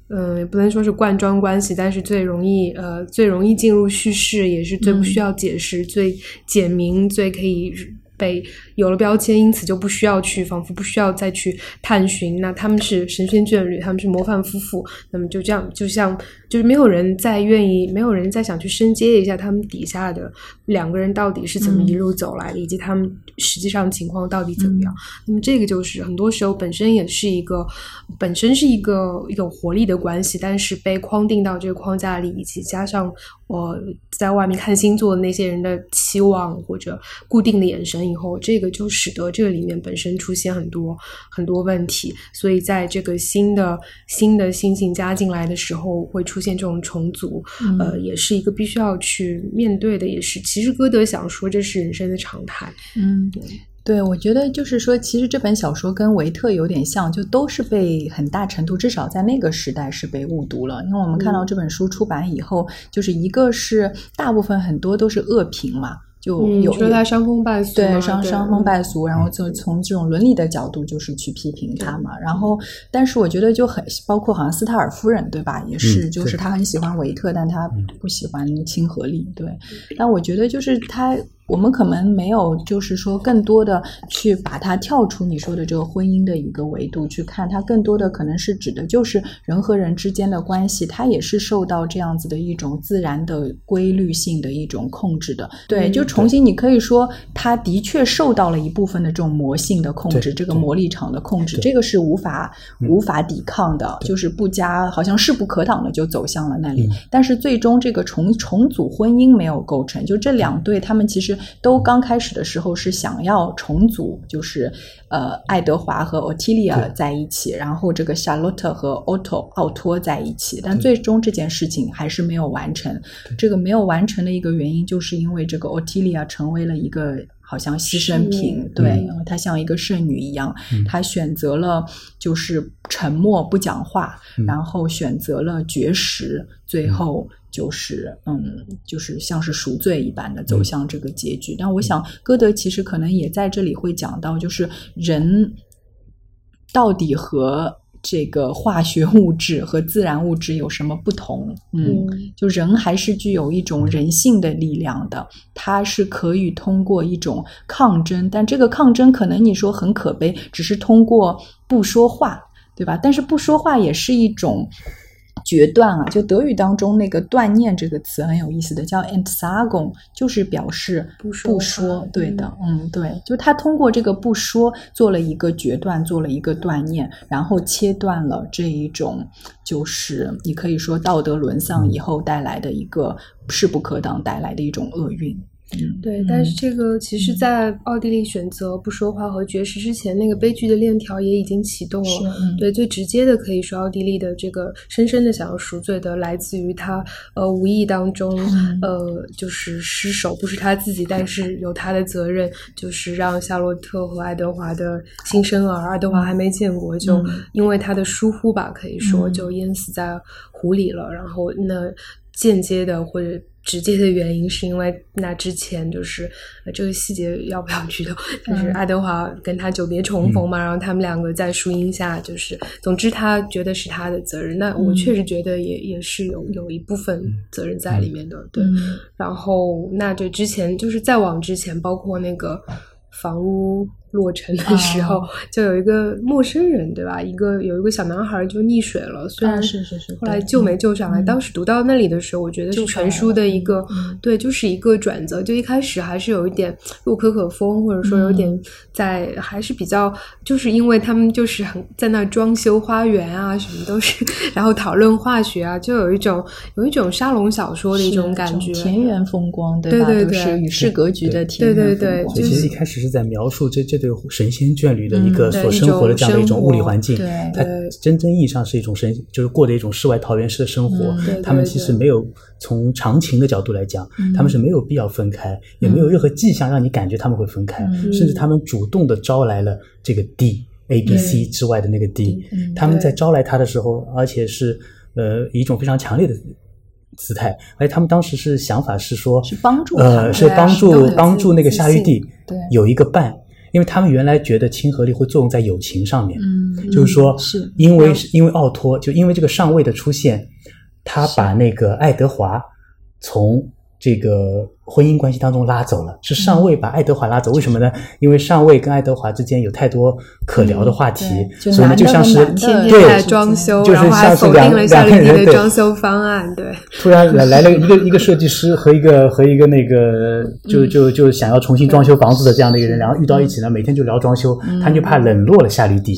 嗯，也不能说是罐装关系，但是最容易呃最容易进入叙事，也是最不需要解释、最简明、最可以。被有了标签，因此就不需要去，仿佛不需要再去探寻。那他们是神仙眷侣，他们是模范夫妇，那么就这样，就像。就是没有人再愿意，没有人再想去深接一下他们底下的两个人到底是怎么一路走来的，以及他们实际上情况到底怎么样。那么这个就是很多时候本身也是一个，本身是一个有活力的关系，但是被框定到这个框架里，以及加上我在外面看星座的那些人的期望或者固定的眼神以后，这个就使得这个里面本身出现很多很多问题。所以在这个新的新的星星加进来的时候，会出。现这种重组，呃，也是一个必须要去面对的，也是其实歌德想说这是人生的常态。嗯，对，我觉得就是说，其实这本小说跟维特有点像，就都是被很大程度，至少在那个时代是被误读了。因为我们看到这本书出版以后，就是一个是大部分很多都是恶评嘛。就有说他伤风败俗，对伤伤风败俗，然后就从这种伦理的角度，就是去批评他嘛。然后，但是我觉得就很包括好像斯泰尔夫人对吧？也是，就是他很喜欢维特，但他不喜欢亲和力。对，但我觉得就是他。我们可能没有，就是说更多的去把它跳出你说的这个婚姻的一个维度去看，它更多的可能是指的就是人和人之间的关系，它也是受到这样子的一种自然的规律性的一种控制的。对，就重新你可以说，它的确受到了一部分的这种魔性的控制，这个魔力场的控制，这个是无法无法抵抗的，就是不加好像势不可挡的就走向了那里。但是最终这个重重组婚姻没有构成，就这两对他们其实。都刚开始的时候是想要重组，就是呃，爱德华和 Otilia 在一起，然后这个 Charlotte 和 Otto 奥托在一起，但最终这件事情还是没有完成。这个没有完成的一个原因，就是因为这个 Otilia 成为了一个好像牺牲品，对，她像一个剩女一样，她选择了就是沉默不讲话，然后选择了绝食，最后。就是嗯，就是像是赎罪一般的走向这个结局。但我想，歌德其实可能也在这里会讲到，就是人到底和这个化学物质和自然物质有什么不同？嗯，就人还是具有一种人性的力量的，它是可以通过一种抗争，但这个抗争可能你说很可悲，只是通过不说话，对吧？但是不说话也是一种。决断啊，就德语当中那个断念这个词很有意思的，叫 entsagung，就是表示不说。不说，对的，嗯，对，就他通过这个不说做了一个决断，做了一个断念，然后切断了这一种，就是你可以说道德沦丧以后带来的一个势不可挡带来的一种厄运。对，但是这个其实，在奥地利选择不说话和绝食之前，那个悲剧的链条也已经启动了。对，最直接的可以说，奥地利的这个深深的想要赎罪的，来自于他呃无意当中呃就是失手，不是他自己，但是有他的责任，就是让夏洛特和爱德华的新生儿，爱德华还没见过，就因为他的疏忽吧，可以说就淹死在湖里了。然后那间接的或者。直接的原因是因为那之前就是这个细节要不要剧透？就是爱德华跟他久别重逢嘛，然后他们两个在树荫下，就是总之他觉得是他的责任。那我确实觉得也也是有有一部分责任在里面的。对，然后那这之前就是再往之前，包括那个房屋。落成的时候，就有一个陌生人，对吧？一个有一个小男孩就溺水了，虽然是是是，后来救没救上来。当时读到那里的时候，我觉得是全书的一个对，就是一个转折。就一开始还是有一点洛可可风，或者说有点在，还是比较，就是因为他们就是很在那装修花园啊，什么都是，然后讨论化学啊，就有一种有一种沙龙小说的一种感觉，田园风光，对吧？对是与世隔绝的田园风光。其实一开始是在描述这这。对神仙眷侣的一个所生活的这样的一种物理环境，它真正意义上是一种神，就是过的一种世外桃源式的生活。他们其实没有从长情的角度来讲，他们是没有必要分开，也没有任何迹象让你感觉他们会分开，甚至他们主动的招来了这个 D A B C 之外的那个 D。他们在招来他的时候，而且是呃一种非常强烈的姿态，而且他们当时是想法是说，是帮助呃是帮助帮助那个夏玉帝有一个伴。因为他们原来觉得亲和力会作用在友情上面，嗯，就是说，是。因为是因为奥托，就因为这个上尉的出现，他把那个爱德华从这个。婚姻关系当中拉走了，是上尉把爱德华拉走，为什么呢？因为上尉跟爱德华之间有太多可聊的话题，所以呢，就像是对装修，就是像是两两个人的装修方案，对。突然来来了一个一个设计师和一个和一个那个就就就想要重新装修房子的这样的一个人，然后遇到一起呢，每天就聊装修，他就怕冷落了夏绿蒂，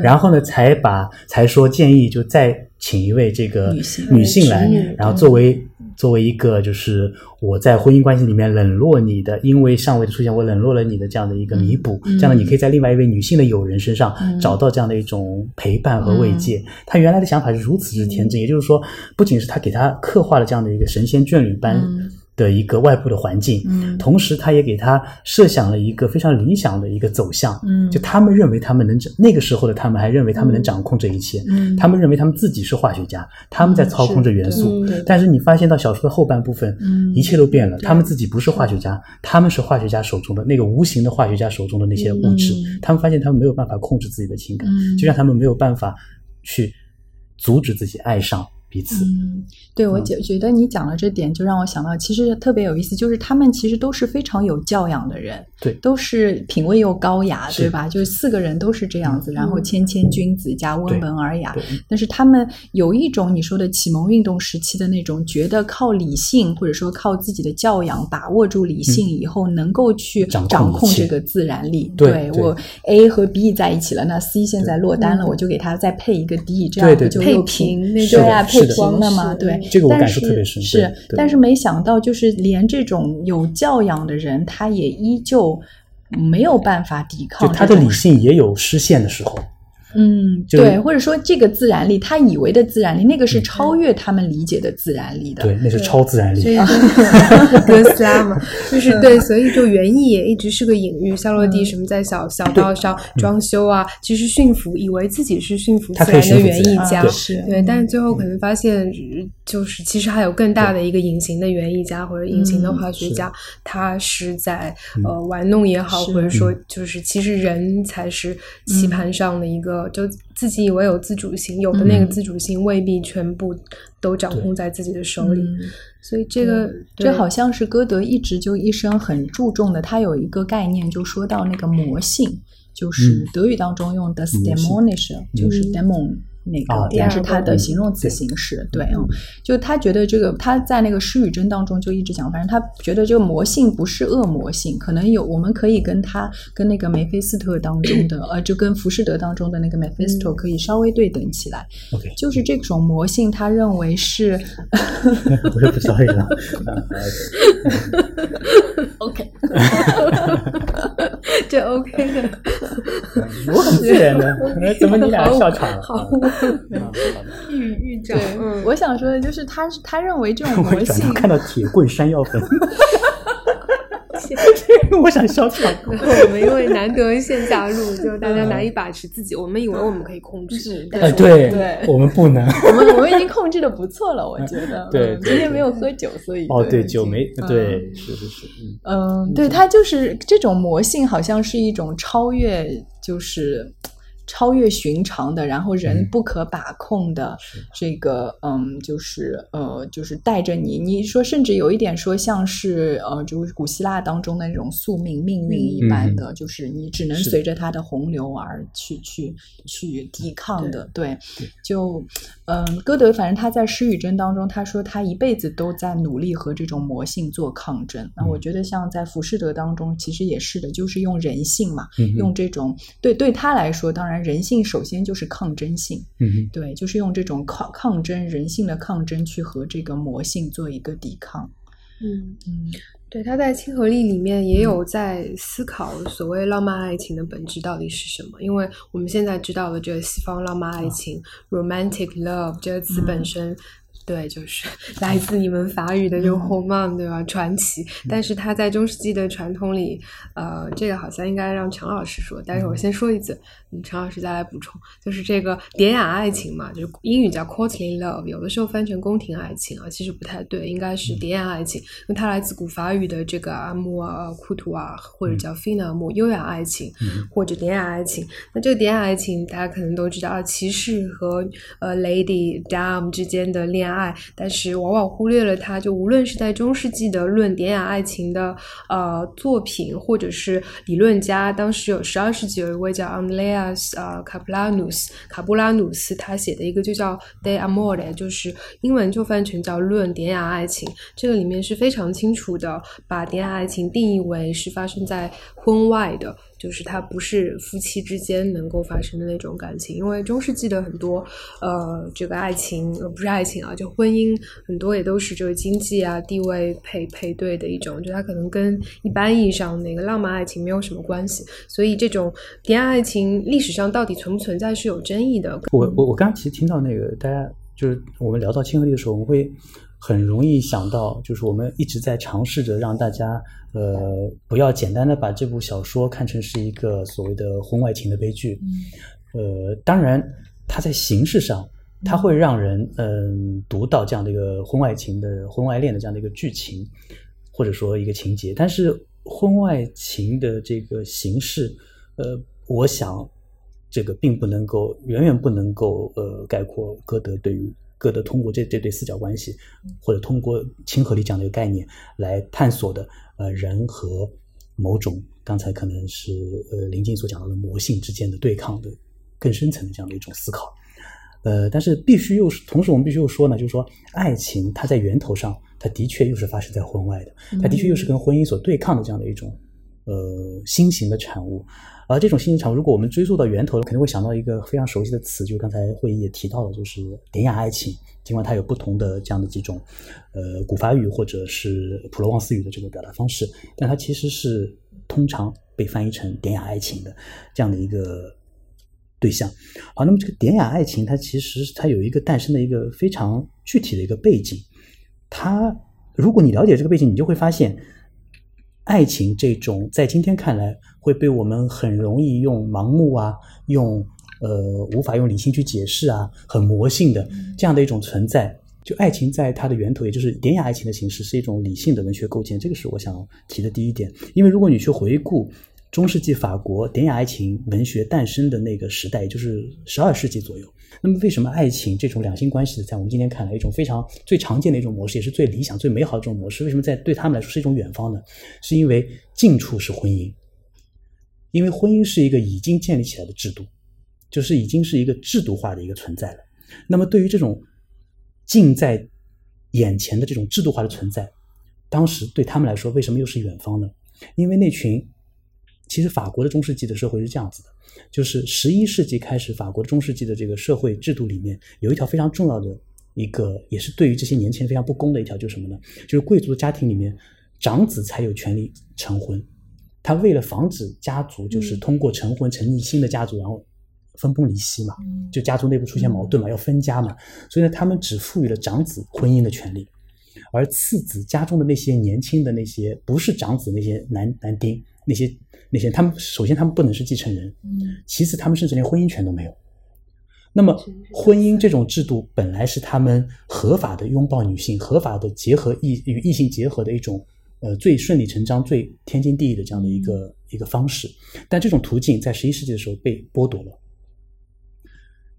然后呢，才把才说建议就再请一位这个女性来，然后作为。作为一个，就是我在婚姻关系里面冷落你的，因为上位的出现，我冷落了你的这样的一个弥补，这样的你可以在另外一位女性的友人身上找到这样的一种陪伴和慰藉。他原来的想法是如此之天真，也就是说，不仅是他给他刻画了这样的一个神仙眷侣般。的一个外部的环境，嗯，同时他也给他设想了一个非常理想的一个走向，嗯，就他们认为他们能掌那个时候的他们还认为他们能掌控这一切，嗯，他们认为他们自己是化学家，他们在操控着元素，但是你发现到小说的后半部分，嗯，一切都变了，他们自己不是化学家，他们是化学家手中的那个无形的化学家手中的那些物质，他们发现他们没有办法控制自己的情感，就让他们没有办法去阻止自己爱上。彼此，嗯，对我觉觉得你讲了这点，就让我想到，其实特别有意思，就是他们其实都是非常有教养的人，对，都是品味又高雅，对吧？就是四个人都是这样子，然后谦谦君子加温文尔雅，但是他们有一种你说的启蒙运动时期的那种，觉得靠理性或者说靠自己的教养把握住理性以后，能够去掌控这个自然力。对我 A 和 B 在一起了，那 C 现在落单了，我就给他再配一个 D，这样就配平，对啊，配。光了嘛？对，这个我感受特别深。是，但是没想到，就是连这种有教养的人，他也依旧没有办法抵抗。他的理性也有失陷的时候。嗯，对，或者说这个自然力，他以为的自然力，那个是超越他们理解的自然力的。对，那是超自然力。哥斯拉嘛，就是对，所以就园艺也一直是个隐喻。夏洛蒂什么在小小道上装修啊，其实驯服，以为自己是驯服自然的园艺家，是对，但是最后可能发现，就是其实还有更大的一个隐形的园艺家或者隐形的化学家，他是在呃玩弄也好，或者说就是其实人才是棋盘上的一个。个就自己以为有自主性，有的那个自主性未必全部都掌控在自己的手里。嗯所以这个这好像是歌德一直就一生很注重的。他有一个概念，就说到那个魔性，就是嗯德语当中用的 s t e 魔性 m o n i s h 就是 demon 那个，啊但是它的嗯形容词形式，对，嗯，就他觉得这个他在那个失语症当中就一直讲，反正他觉得这个魔性不是恶魔性，可能有我们可以跟他跟那个梅菲斯特当中的，呃，就跟浮士德当中的那个梅菲斯特可以稍微对等起来，OK，就是这种魔性，他认为是 我也不知道这个。啊 OK。这 OK 的，我很自然的，怎么你俩笑场了？好啊啊预预兆，嗯，我想说的就是他，他认为这种 魔性看到铁棍山药粉，我想笑场。我们因为难得线下录，就大家难以把持自己，我们以为我们可以控制，但呃，是对对。我们不能。我们我们已经控制的不错了，我觉得。对今天没有喝酒，所以哦，对，对酒没嗯。对，是是是，嗯。嗯，对，它就是这种魔性，好像是一种超越，就是超越寻常的，然后人嗯。不可把控的这个，嗯，就是呃，就是带着你，你说甚至有一点说像是呃，就是古希腊当中的那种宿命命运一般的，就是你只能随着它的洪流而去去去抵抗的，对，就嗯，歌德反正他在失语症当中，他说他一辈子都在努力和这种魔性做抗争。那我觉得像在浮士德当中，其实也是的，就是用人性嘛，嗯用这种对对他来说，当然人性首先就是抗争性，嗯哼对，就是用这种抗抗争人性的抗争去和这个魔性做一个抵抗。嗯。嗯对，他在《亲和力》里面也有在思考所谓浪漫爱情的本质到底是什么，因为我们现在知道的这个西方浪漫爱情、（romantic love） 这个词本身。对，就是来自你们法语的这个 roman，对吧？传奇。但是它在中世纪的传统里，呃，这个好像应该让陈老师说，但是我先说一嘴，嗯，陈老师再来补充，就是这个典雅爱情嘛，就是英语叫 courtly love，有的时候翻成宫廷爱情啊，其实不太对，应该是典雅爱情，因为它来自古法语的这个阿穆啊、库图啊，或者叫 fina 穆，优雅爱情或者典雅爱情。那这个典雅爱情，大家可能都知道啊，骑士和呃 lady dame 之间的恋爱，但是往往忽略了它，就无论是在中世纪的论典雅爱情的呃作品，或者是理论家，当时有十二世纪有一位叫 as 呃卡布拉努斯卡布拉努斯，他写的一个就叫 De Amore，就是英文就翻译成叫《论典雅爱情》。这个里面是非常清楚的把典雅爱情定义为是发生在婚外的，就是它不是夫妻之间能够发生的那种感情。因为中世纪的很多呃这个爱情呃不是爱情啊，就婚姻很多也都是这个经济啊地位配配对的一种，就它可能跟一般意义上那个浪漫爱情没有什么关系。所以这种典雅爱情历史上到底存不存在是有争议的。我我我刚刚其实听到那个大家就是我们聊到亲和力的时候，我们会很容易想到，就是我们一直在尝试着让大家呃不要简单的把这部小说看成是一个所谓的婚外情的悲剧。呃，当然它在形式上。它会让人嗯、读到这样的一个婚外情的婚外恋的这样的一个剧情，或者说一个情节，但是婚外情的这个形式，呃，我想这个并不能够远远不能够呃概括歌德对于歌德通过这这对四角关系，或者通过亲和力这样的一个概念来探索的呃人和某种刚才可能是呃林静所讲到的魔性之间的对抗的更深层的这样的一种思考。呃，但是必须又是，同时我们必须又说呢，就是说，爱情它在源头上，它的确又是发生在婚外的，它的确又是跟婚姻所对抗的这样的一种呃新型的产物。而这种新型产物，如果我们追溯到源头，肯定会想到一个非常熟悉的词，就是刚才会议也提到了，就是典雅爱情。尽管它有不同的这样的几种呃古法语或者是普罗旺斯语的这个表达方式，但它其实是通常被翻译成典雅爱情的这样的一个。对象，好，那么这个典雅爱情，它其实它有一个诞生的一个非常具体的一个背景。它，如果你了解这个背景，你就会发现，爱情这种在今天看来会被我们很容易用盲目啊，用呃无法用理性去解释啊，很魔性的这样的一种存在。就爱情在它的源头，也就是典雅爱情的形式，是一种理性的文学构建。这个是我想提的第一点。因为如果你去回顾。中世纪法国典雅爱情文学诞生的那个时代，也就是十二世纪左右。那么，为什么爱情这种两性关系的，在我们今天看来，一种非常最常见的一种模式，也是最理想、最美好的这种模式，为什么在对他们来说是一种远方呢？是因为近处是婚姻，因为婚姻是一个已经建立起来的制度，就是已经是一个制度化的一个存在了。那么，对于这种近在眼前的这种制度化的存在，当时对他们来说，为什么又是远方呢？因为那群。其实法国的中世纪的社会是这样子的，就是十一世纪开始，法国的中世纪的这个社会制度里面有一条非常重要的一个，也是对于这些年轻人非常不公的一条，就是什么呢？就是贵族的家庭里面，长子才有权利成婚。他为了防止家族就是通过成婚成立新的家族，然后分崩离析嘛，就家族内部出现矛盾嘛，要分家嘛，所以呢，他们只赋予了长子婚姻的权利，而次子家中的那些年轻的那些不是长子那些男男丁那些。那些他们首先他们不能是继承人，嗯，其次他们甚至连婚姻权都没有。那么婚姻这种制度本来是他们合法的拥抱女性、合法的结合异与异性结合的一种呃最顺理成章、最天经地义的这样的一个一个方式，但这种途径在十一世纪的时候被剥夺了。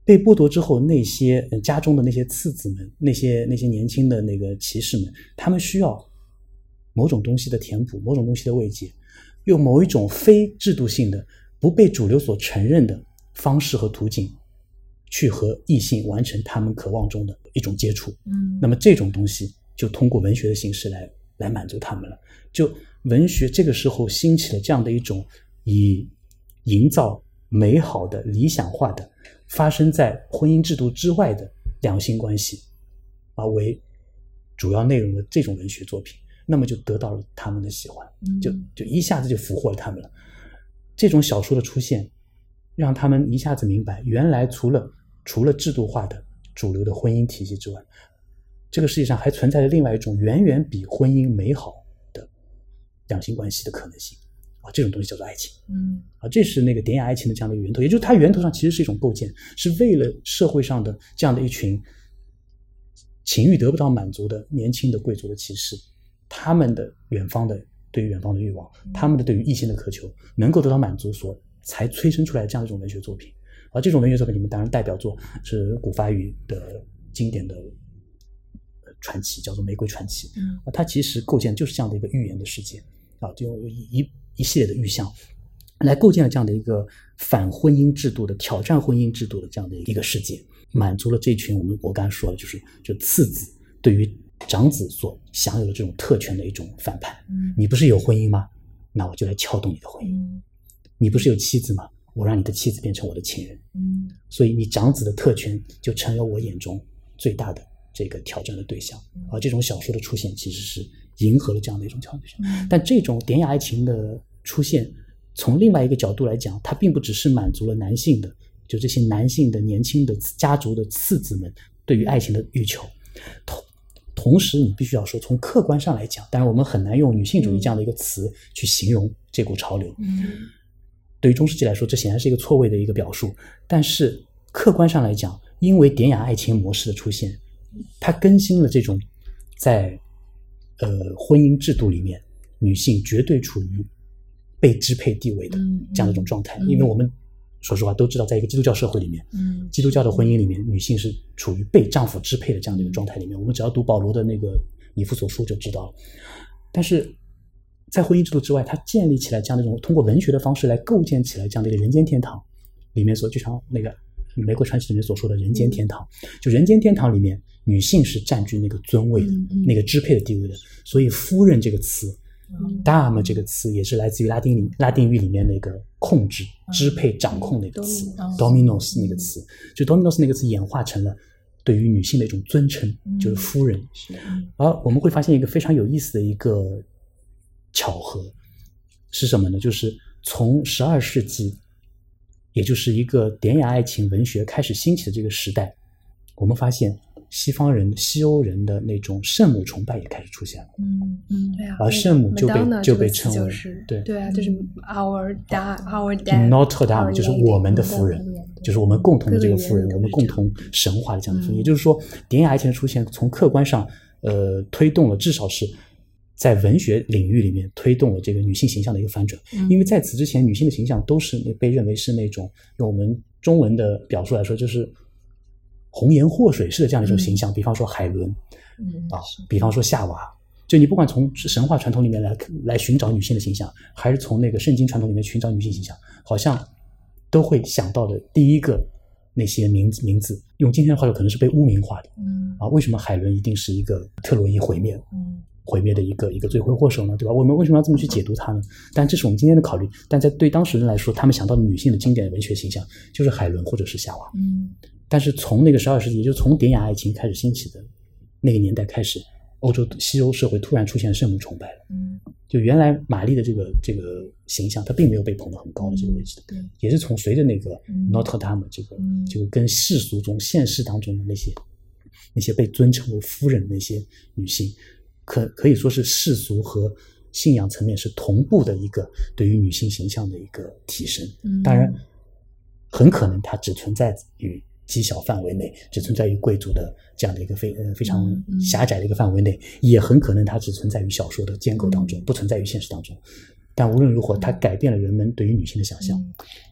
被剥夺之后，那些家中的那些次子们、那些那些年轻的那个骑士们，他们需要某种东西的填补，某种东西的慰藉。用某一种非制度性的、不被主流所承认的方式和途径，去和异性完成他们渴望中的一种接触。嗯，那么这种东西就通过文学的形式来来满足他们了。就文学这个时候兴起了这样的一种以营造美好的、理想化的、发生在婚姻制度之外的两性关系啊为主要内容的这种文学作品。那么就得到了他们的喜欢，就就一下子就俘获了他们了。这种小说的出现，让他们一下子明白，原来除了除了制度化的主流的婚姻体系之外，这个世界上还存在着另外一种远远比婚姻美好的两性关系的可能性啊！这种东西叫做爱情，嗯，啊，这是那个典雅爱情的这样的一个源头，也就是它源头上其实是一种构建，是为了社会上的这样的一群情欲得不到满足的年轻的贵族的骑士。他们的远方的对于远方的欲望，他们的对于异性的渴求能够得到满足，所才催生出来这样一种文学作品。而这种文学作品里面，当然代表作是古法语的经典的传奇，叫做《玫瑰传奇》。啊，它其实构建就是这样的一个寓言的世界啊，就一一一系列的预象来构建了这样的一个反婚姻制度的挑战婚姻制度的这样的一个世界，满足了这群我们我刚才说的，就是就次子对于。长子所享有的这种特权的一种反叛，你不是有婚姻吗？那我就来撬动你的婚姻。你不是有妻子吗？我让你的妻子变成我的情人。嗯，所以你长子的特权就成了我眼中最大的这个挑战的对象。而这种小说的出现，其实是迎合了这样的一种挑战。但这种典雅爱情的出现，从另外一个角度来讲，它并不只是满足了男性的，就这些男性的年轻的家族的次子们对于爱情的欲求。同同时，你必须要说，从客观上来讲，当然我们很难用女性主义这样的一个词去形容这股潮流。嗯，对于中世纪来说，这显然是一个错位的一个表述。但是客观上来讲，因为典雅爱情模式的出现，它更新了这种在呃婚姻制度里面女性绝对处于被支配地位的这样的一种状态。因为我们。说实话，都知道，在一个基督教社会里面，嗯，基督教的婚姻里面，女性是处于被丈夫支配的这样的一个状态里面。我们只要读保罗的那个《以弗所书》就知道了。但是在婚姻制度之外，它建立起来这样的一种通过文学的方式来构建起来这样的一个人间天堂，里面所就像那个《玫瑰传奇》里面所说的人间天堂，就人间天堂里面，女性是占据那个尊位的、那个支配的地位的。所以“夫人”这个词。dam 这个词也是来自于拉丁里拉丁语里面那个控制、支配、掌控那个词，dominos 那个词，就 dominos 那个词演化成了对于女性的一种尊称，就是夫人。而我们会发现一个非常有意思的一个巧合是什么呢？就是从十二世纪，也就是一个典雅爱情文学开始兴起的这个时代，我们发现。西方人、西欧人的那种圣母崇拜也开始出现了。嗯嗯，对啊。而圣母就被就被称为对对啊，就是 our dad，our dad。Notre Dame 就是我们的夫人，就是我们共同的这个夫人，我们共同神话的这样的夫人。也就是说，典雅爱情的出现，从客观上呃推动了，至少是在文学领域里面推动了这个女性形象的一个翻转。因为在此之前，女性的形象都是被认为是那种用我们中文的表述来说，就是红颜祸水式的这样一种形象。比方说海伦，啊，比方说夏娃。就你不管从神话传统里面来来寻找女性的形象，还是从那个圣经传统里面寻找女性形象，好像都会想到的第一个那些名字名字，用今天的话说，可能是被污名化的。嗯啊，为什么海伦一定是一个特洛伊毁灭？嗯。毁灭的一个一个罪魁祸首呢，对吧？我们为什么要这么去解读它呢？但这是我们今天的考虑。但在对当时人来说，他们想到的女性的经典文学形象就是海伦或者是夏娃。嗯。但是从那个十二世纪，也就从典雅爱情开始兴起的那个年代开始，欧洲西欧社会突然出现圣母崇拜了。嗯。就原来玛丽的这个这个形象，她并没有被捧得很高的这个位置的。对。也是从随着那个 Notre Dame 这个，就跟世俗中现实当中的那些那些被尊称为夫人的那些女性。可可以说是世俗和信仰层面是同步的一个对于女性形象的一个提升。当然，很可能它只存在于极小范围内，只存在于贵族的这样的一个非呃非常狭窄的一个范围内，也很可能它只存在于小说的建构当中，不存在于现实当中。但无论如何，它改变了人们对于女性的想象。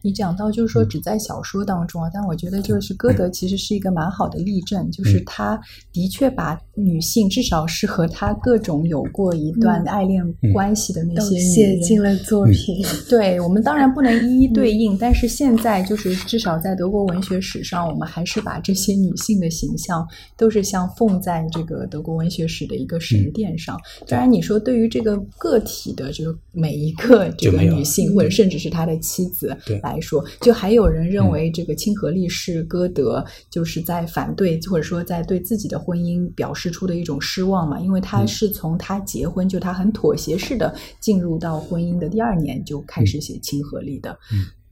你讲到就是说只在小说当中啊，但我觉得就是歌德其实是一个蛮好的例证，就是他的确把女性至少是和他各种有过一段爱恋关系的那些写进了作品。对我们当然不能一一对应，但是现在就是至少在德国文学史上，我们还是把这些女性的形象都是像奉在这个德国文学史的一个神殿上。当然，你说对于这个个体的这个每一。一个这个女性，或者甚至是他的妻子来说，就还有人认为这个亲和力是歌德就是在反对，或者说在对自己的婚姻表示出的一种失望嘛？因为他是从他结婚，就他很妥协式的进入到婚姻的第二年就开始写亲和力的。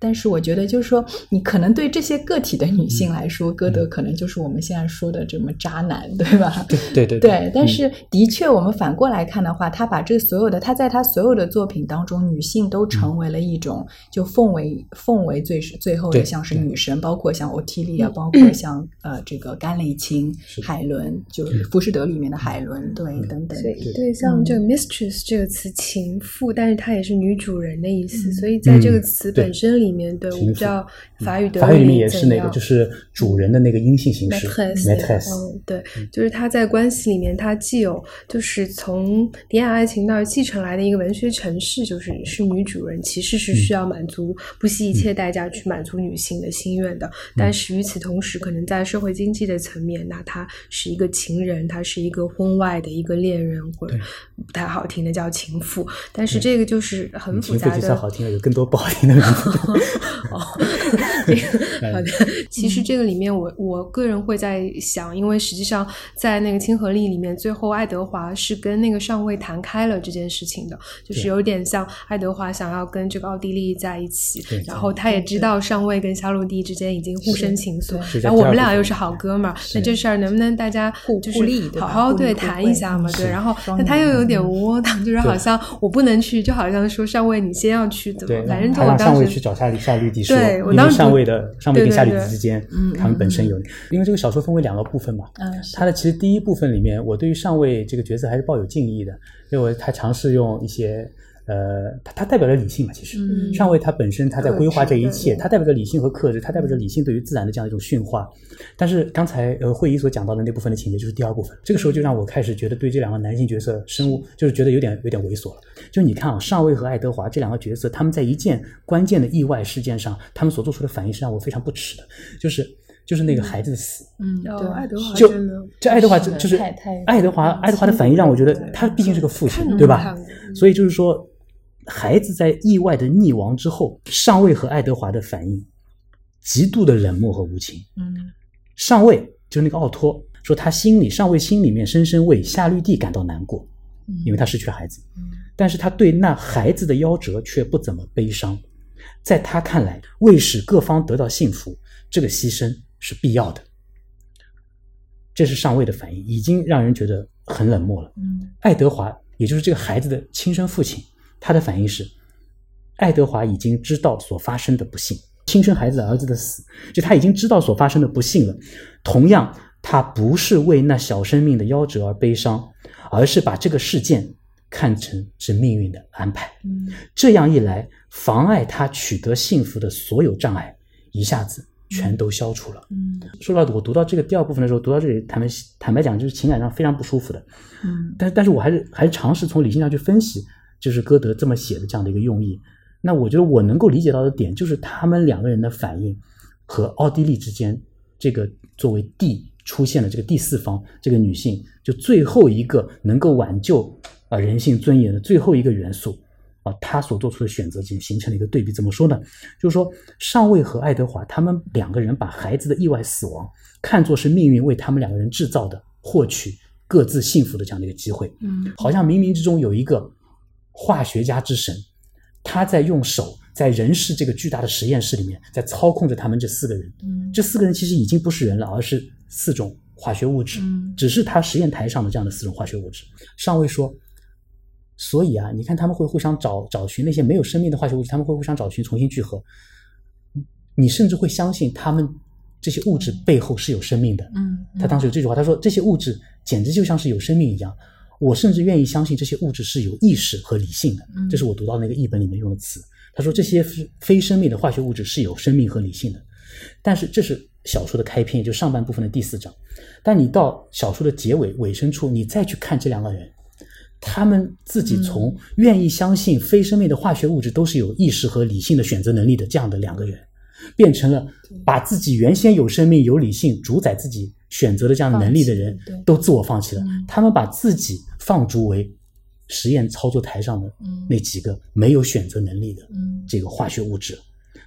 但是我觉得，就是说，你可能对这些个体的女性来说，歌德可能就是我们现在说的这么渣男，对吧？对对对。对，但是的确，我们反过来看的话，他把这所有的，他在他所有的作品当中，女性都成为了一种就奉为奉为最最后的像是女神，包括像欧提利亚，包括像呃这个甘雷琴、海伦，就是《浮士德》里面的海伦，对，等等。对对，像这个 mistress 这个词，情妇，但是它也是女主人的意思，所以在这个词本身里。里面对我不知道法语的法语里面也是那个，就是主人的那个阴性形式。嗯，对，就是他在关系里面，他既有就是从典雅爱情那儿继承来的一个文学城市，就是是女主人，其实是需要满足不惜一切代价去满足女性的心愿的。但是与此同时，可能在社会经济的层面，那他是一个情人，他是一个婚外的一个恋人，或者不太好听的叫情妇。但是这个就是很复杂的，好听的有更多不好听的 哦，好的。其实这个里面，我我个人会在想，因为实际上在那个亲和力里面，最后爱德华是跟那个上尉谈开了这件事情的，就是有点像爱德华想要跟这个奥地利在一起，然后他也知道上尉跟夏洛蒂之间已经互生情愫，然后我们俩又是好哥们儿，那这事儿能不能大家就是好好对谈一下嘛？对，然后那他又有点窝囊，就是好像我不能去，就好像说上尉你先要去，怎么？反正就我当时去找夏夏绿蒂说，因为上位的上位跟夏绿蒂之间，他们本身有，因为这个小说分为两个部分嘛。嗯，他的其实第一部分里面，我对于上位这个角色还是抱有敬意的，因为他尝试用一些。呃，他他代表着理性嘛？其实上尉他本身他在规划这一切，他代表着理性和克制，他代表着理性对于自然的这样一种驯化。但是刚才呃会议所讲到的那部分的情节就是第二部分，这个时候就让我开始觉得对这两个男性角色生物就是觉得有点有点猥琐了。就你看啊，上尉和爱德华这两个角色，他们在一件关键的意外事件上，他们所做出的反应是让我非常不齿的，就是就是那个孩子的死。嗯，对，爱德华就这爱德华就是爱德华爱德华的反应让我觉得他毕竟是个父亲，对吧？所以就是说。孩子在意外的溺亡之后，上尉和爱德华的反应极度的冷漠和无情。嗯，上尉就是那个奥托说，他心里上尉心里面深深为夏绿蒂感到难过，因为他失去了孩子。嗯，但是他对那孩子的夭折却不怎么悲伤，在他看来，为使各方得到幸福，这个牺牲是必要的。这是上尉的反应，已经让人觉得很冷漠了。嗯，爱德华也就是这个孩子的亲生父亲。他的反应是，爱德华已经知道所发生的不幸，亲生孩子儿子的死，就他已经知道所发生的不幸了。同样，他不是为那小生命的夭折而悲伤，而是把这个事件看成是命运的安排。嗯这样一来，妨碍他取得幸福的所有障碍，一下子全都消除了。嗯说到我读到这个第二部分的时候，读到这里，坦白坦白讲，就是情感上非常不舒服的。嗯但但是我还是还是尝试从理性上去分析，就是歌德这么写的这样的一个用意。那我觉得我能够理解到的点，就是他们两个人的反应和奥地利之间这个作为第出现了这个第四方这个女性，就最后一个能够挽救啊、人性尊严的最后一个元素啊，她所做出的选择形形成了一个对比。怎么说呢？就是说上尉和爱德华他们两个人把孩子的意外死亡看作是命运为他们两个人制造的获取各自幸福的这样的一个机会。嗯好像冥冥之中有一个化学家之神，他在用手在人世这个巨大的实验室里面，在操控着他们这四个人。嗯这四个人其实已经不是人了，而是四种化学物质，嗯只是他实验台上的这样的四种化学物质。上尉说，所以啊，你看他们会互相找找寻那些没有生命的化学物质，他们会互相找寻重新聚合。你甚至会相信他们这些物质背后是有生命的。嗯，他当时有这句话，他说这些物质简直就像是有生命一样。我甚至愿意相信这些物质是有意识和理性的嗯，这是我读到那个译本里面用的词。他说这些非非生命的化学物质是有生命和理性的，但是这是小说的开篇，也就上半部分的第四章。但你到小说的结尾尾声处，你再去看这两个人，他们自己从愿意相信非生命的化学物质都是有意识和理性的选择能力的这样的两个人，变成了把自己原先有生命、有理性、主宰自己选择的这样的能力的人都自我放弃了嗯。他们把自己放逐为实验操作台上的嗯那几个没有选择能力的嗯这个化学物质。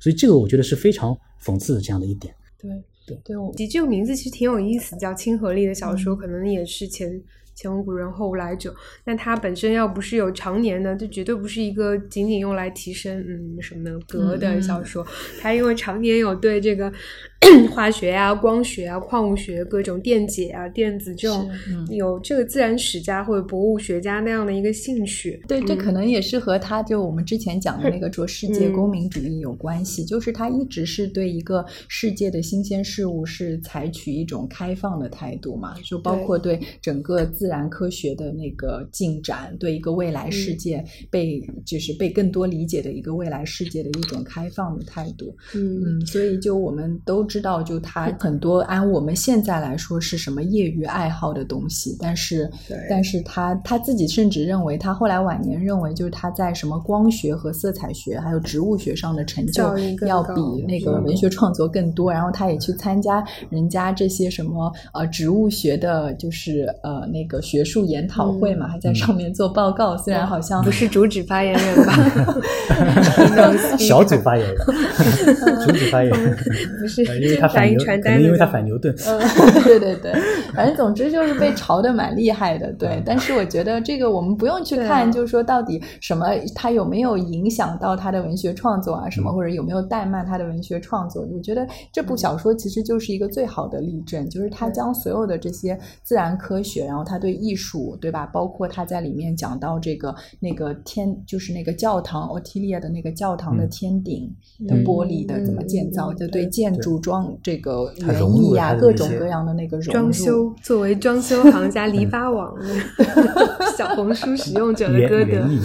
所以这个我觉得是非常讽刺的这样的一点。对对对，我其实这个名字其实挺有意思，叫亲和力的小说，嗯可能也是前前无古人后无来者。那它本身要不是有常年的，这绝对不是一个仅仅用来提升嗯什么格的小说。它因为常年有对这个 化学啊、光学啊、矿物学、各种电解啊、电子这种嗯有这个自然史家或者博物学家那样的一个兴趣。对，这嗯可能也是和他就我们之前讲的那个说世界公民主义有关系，就是他一直是对一个世界的新鲜事物是采取一种开放的态度嘛，就包括对整个自然科学的那个进展，对一个未来世界被、就是被更多理解的一个未来世界的一种开放的态度。嗯。嗯，所以就我们都知道，就他很多按我们现在来说是什么业余爱好的东西，但是但是他他自己甚至认为，他后来晚年认为，就是他在什么光学和色彩学还有植物学上的成就要比那个嗯。文学创作更多，然后他也去参加人家这些什么呃植物学的，就是呃那个学术研讨会嘛，还在上面做报告，虽然好像不是主旨发言人吧？小组发言人，主旨发言人，不是呃因为他反牛，传单的可能因为他反牛顿。嗯，对对对，反正总之就是被嘲的蛮厉害的，对。但是我觉得这个我们不用去看，就是说到底什么，他有没有影响到他的文学创作啊，什么，嗯或者有没有怠慢他的文学创作？我觉得这部小说其实就是一个最好的例证，就是他将所有的这些自然科学，然后他对艺术，对吧？包括他在里面讲到这个那个天，就是那个教堂，奥提利亚的那个教堂的嗯天顶的嗯玻璃的怎么建造，嗯就对对建筑装这个园艺呀、各种各样的那个。装修作为装修行家篱笆网 小红书使用者的歌德 园，艺，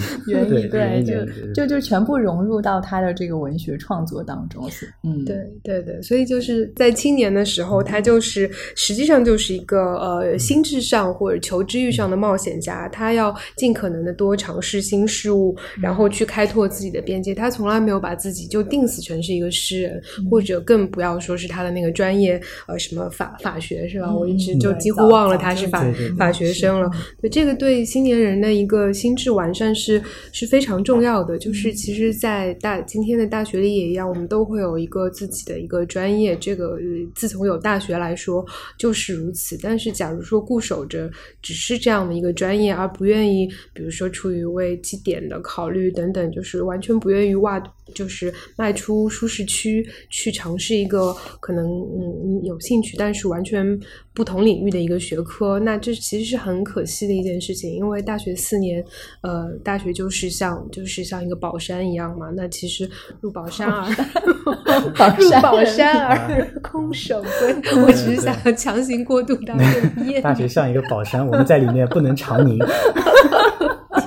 对就就就全部融入到他的这个文学创作当中是，嗯，对对对，所以就是在青年的时候，他就是实际上就是一个呃心智上或者求知欲上的冒险家，他要尽可能的多尝试新事物，然后去开拓自己的边界。他从来没有把自己就定死成是一个诗人，或者更不要说是他的那个专业呃什么法法学是吧？嗯我一直就几乎忘了他是法法学生了。对，这个对青年人的一个心智完善是是非常重要的。就是其实，在大今天的大学里也一样，我们都会有一个自己的一个专业。这个呃自从有大学来说就是如此。但是，假如说固守着只是这样的一个专业，而不愿意，比如说出于为绩点的考虑等等，就是完全不愿意挖，就是迈出舒适区去尝试一个可能嗯你有兴趣，但是完全不同领域的一个学科，那这其实是很可惜的一件事情。因为大学四年，呃，大学就是像就是像一个宝山一样嘛。那其实入宝山而 宝入山宝山而空手归，我只是想要强行过渡到这一页。大学像一个宝山，我们在里面不能长宁。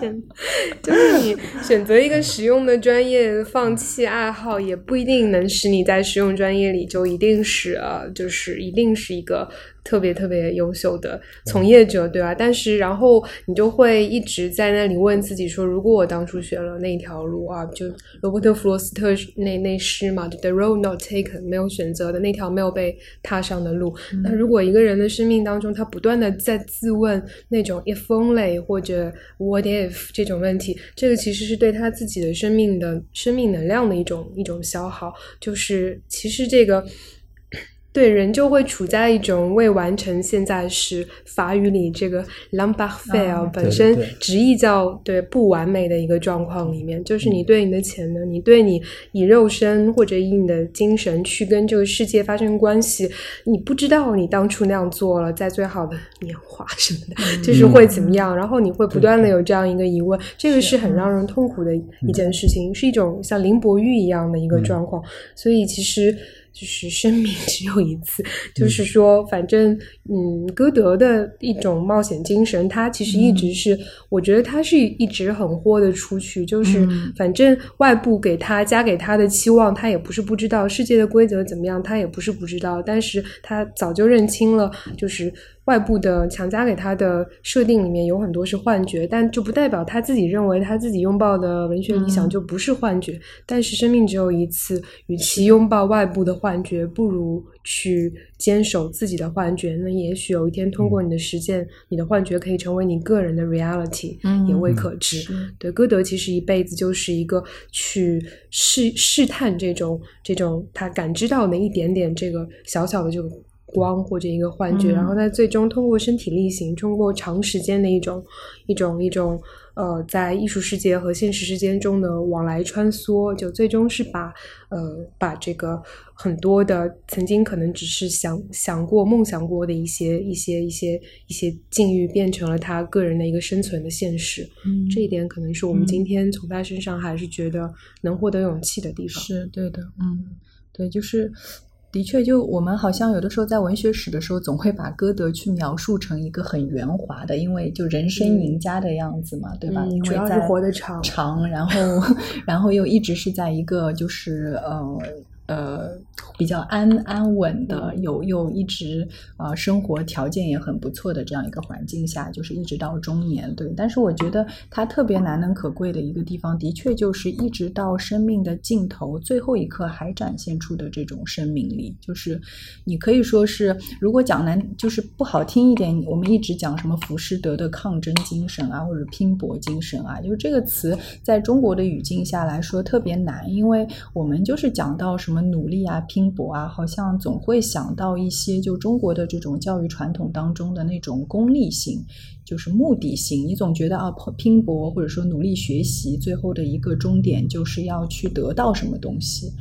天，就是你选择一个实用的专业，放弃爱好，也不一定能使你在实用专业里就一定是呃，就是一定是一个。特别特别优秀的从业者，对吧？但是然后你就会一直在那里问自己说：如果我当初选了那条路啊，就罗伯特·弗罗斯特那那诗嘛，“The road not taken”，没有选择的那条没有被踏上的路。那如果一个人的生命当中，他不断的在自问那种 “if only” 或者 “what if” 这种问题，这个其实是对他自己的生命的生命能量的一种一种消耗。就是其实这个。对，人就会处在一种未完成现在时，法语里这个 “l'imparfait” 本身直译叫“对不完美的一个状况”里面，就是你对你的潜能，你对你以肉身或者以你的精神去跟这个世界发生关系，你不知道你当初那样做了，在最好的年华什么的，就是会怎么样，然后你会不断的有这样一个疑问，这个是很让人痛苦的一件事情，是一种像林伯玉一样的一个状况，所以其实。就是生命 只有一次，就是说，反正，嗯，歌德的一种冒险精神，他其实一直是，我觉得他是一直很豁得出去，就是反正外部给他加给他的期望，他也不是不知道世界的规则怎么样，他也不是不知道，但是他早就认清了，就是。外部的强加给他的设定里面有很多是幻觉，但就不代表他自己认为他自己拥抱的文学理想就不是幻觉。但是生命只有一次，与其拥抱外部的幻觉，不如去坚守自己的幻觉。那也许有一天，通过你的实践，你的幻觉可以成为你个人的 reality，嗯也未可知。对，歌德其实一辈子就是一个去试试探这种这种他感知到的一点点这个小小的这个。光或者一个幻觉，然后他最终通过身体力行，通过长时间的一种一种一种呃，在艺术世界和现实世界中的往来穿梭，就最终是把呃把这个很多的曾经可能只是想想过、梦想过的一些一些一些一些境遇，变成了他个人的一个生存的现实。嗯，这一点可能是我们今天从他身上还是觉得能获得勇气的地方。是对的，嗯，对，就是。的确，就我们好像有的时候在文学史的时候，总会把歌德去描述成一个很圆滑的，因为就人生赢家的样子嘛，对吧？因主要是活得长，长，然后，然后又一直是在一个就是呃。呃，比较安安稳的，有又一直啊，生活条件也很不错的这样一个环境下，就是一直到中年，对。但是我觉得他特别难能可贵的一个地方，的确就是一直到生命的尽头，最后一刻还展现出的这种生命力，就是你可以说是，如果讲难，就是不好听一点，我们一直讲什么浮士德的抗争精神啊，或者拼搏精神啊，就是这个词在中国的语境下来说特别难，因为我们就是讲到。什么努力啊，拼搏啊，好像总会想到一些就中国的这种教育传统当中的那种功利性，就是目的性。你总觉得啊，拼搏或者说努力学习，最后的一个终点就是要去得到什么东西。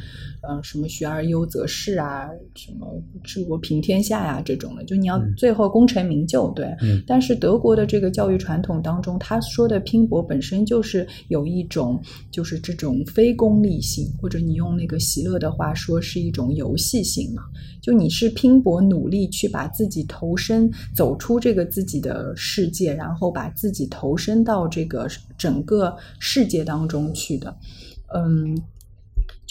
嗯，什么学而优则仕啊，什么治国平天下呀，这种的，就你要最后功成名就，对。但是德国的这个教育传统当中，他说的拼搏本身就是有一种，就是这种非功利性，或者你用那个席勒的话说，是一种游戏性嘛。就你是拼搏努力去把自己投身走出这个自己的世界，然后把自己投身到这个整个世界当中去的，嗯。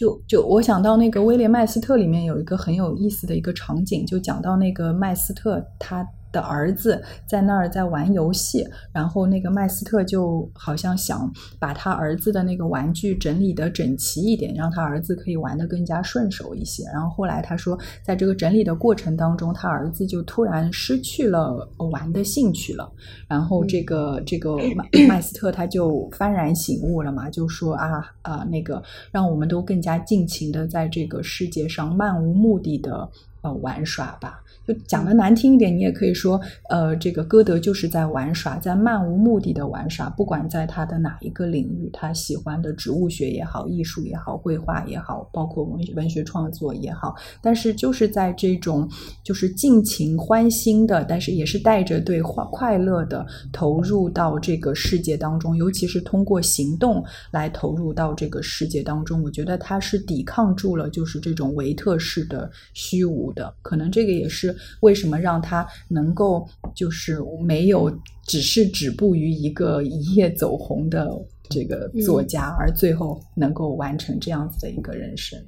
就就我想到那个威廉麦斯特里面有一个很有意思的一个场景，就讲到那个麦斯特他。的儿子在那儿在玩游戏，然后那个麦斯特就好像想把他儿子的那个玩具整理的整齐一点，让他儿子可以玩的更加顺手一些。然后后来他说，在这个整理的过程当中，他儿子就突然失去了玩的兴趣了。然后这个这个麦 麦斯特他就幡然醒悟了嘛，就说啊啊那个让我们都更加尽情的在这个世界上漫无目的的呃玩耍吧。讲的难听一点，你也可以说，呃，这个歌德就是在玩耍，在漫无目的的玩耍。不管在他的哪一个领域，他喜欢的植物学也好，艺术也好，绘画也好，包括文文学创作也好，但是就是在这种就是尽情欢欣的，但是也是带着对快快乐的投入到这个世界当中，尤其是通过行动来投入到这个世界当中。我觉得他是抵抗住了，就是这种维特式的虚无。的，可能这个也是为什么让他能够就是没有只是止步于一个一夜走红的这个作家，而最后能够完成这样子的一个人生。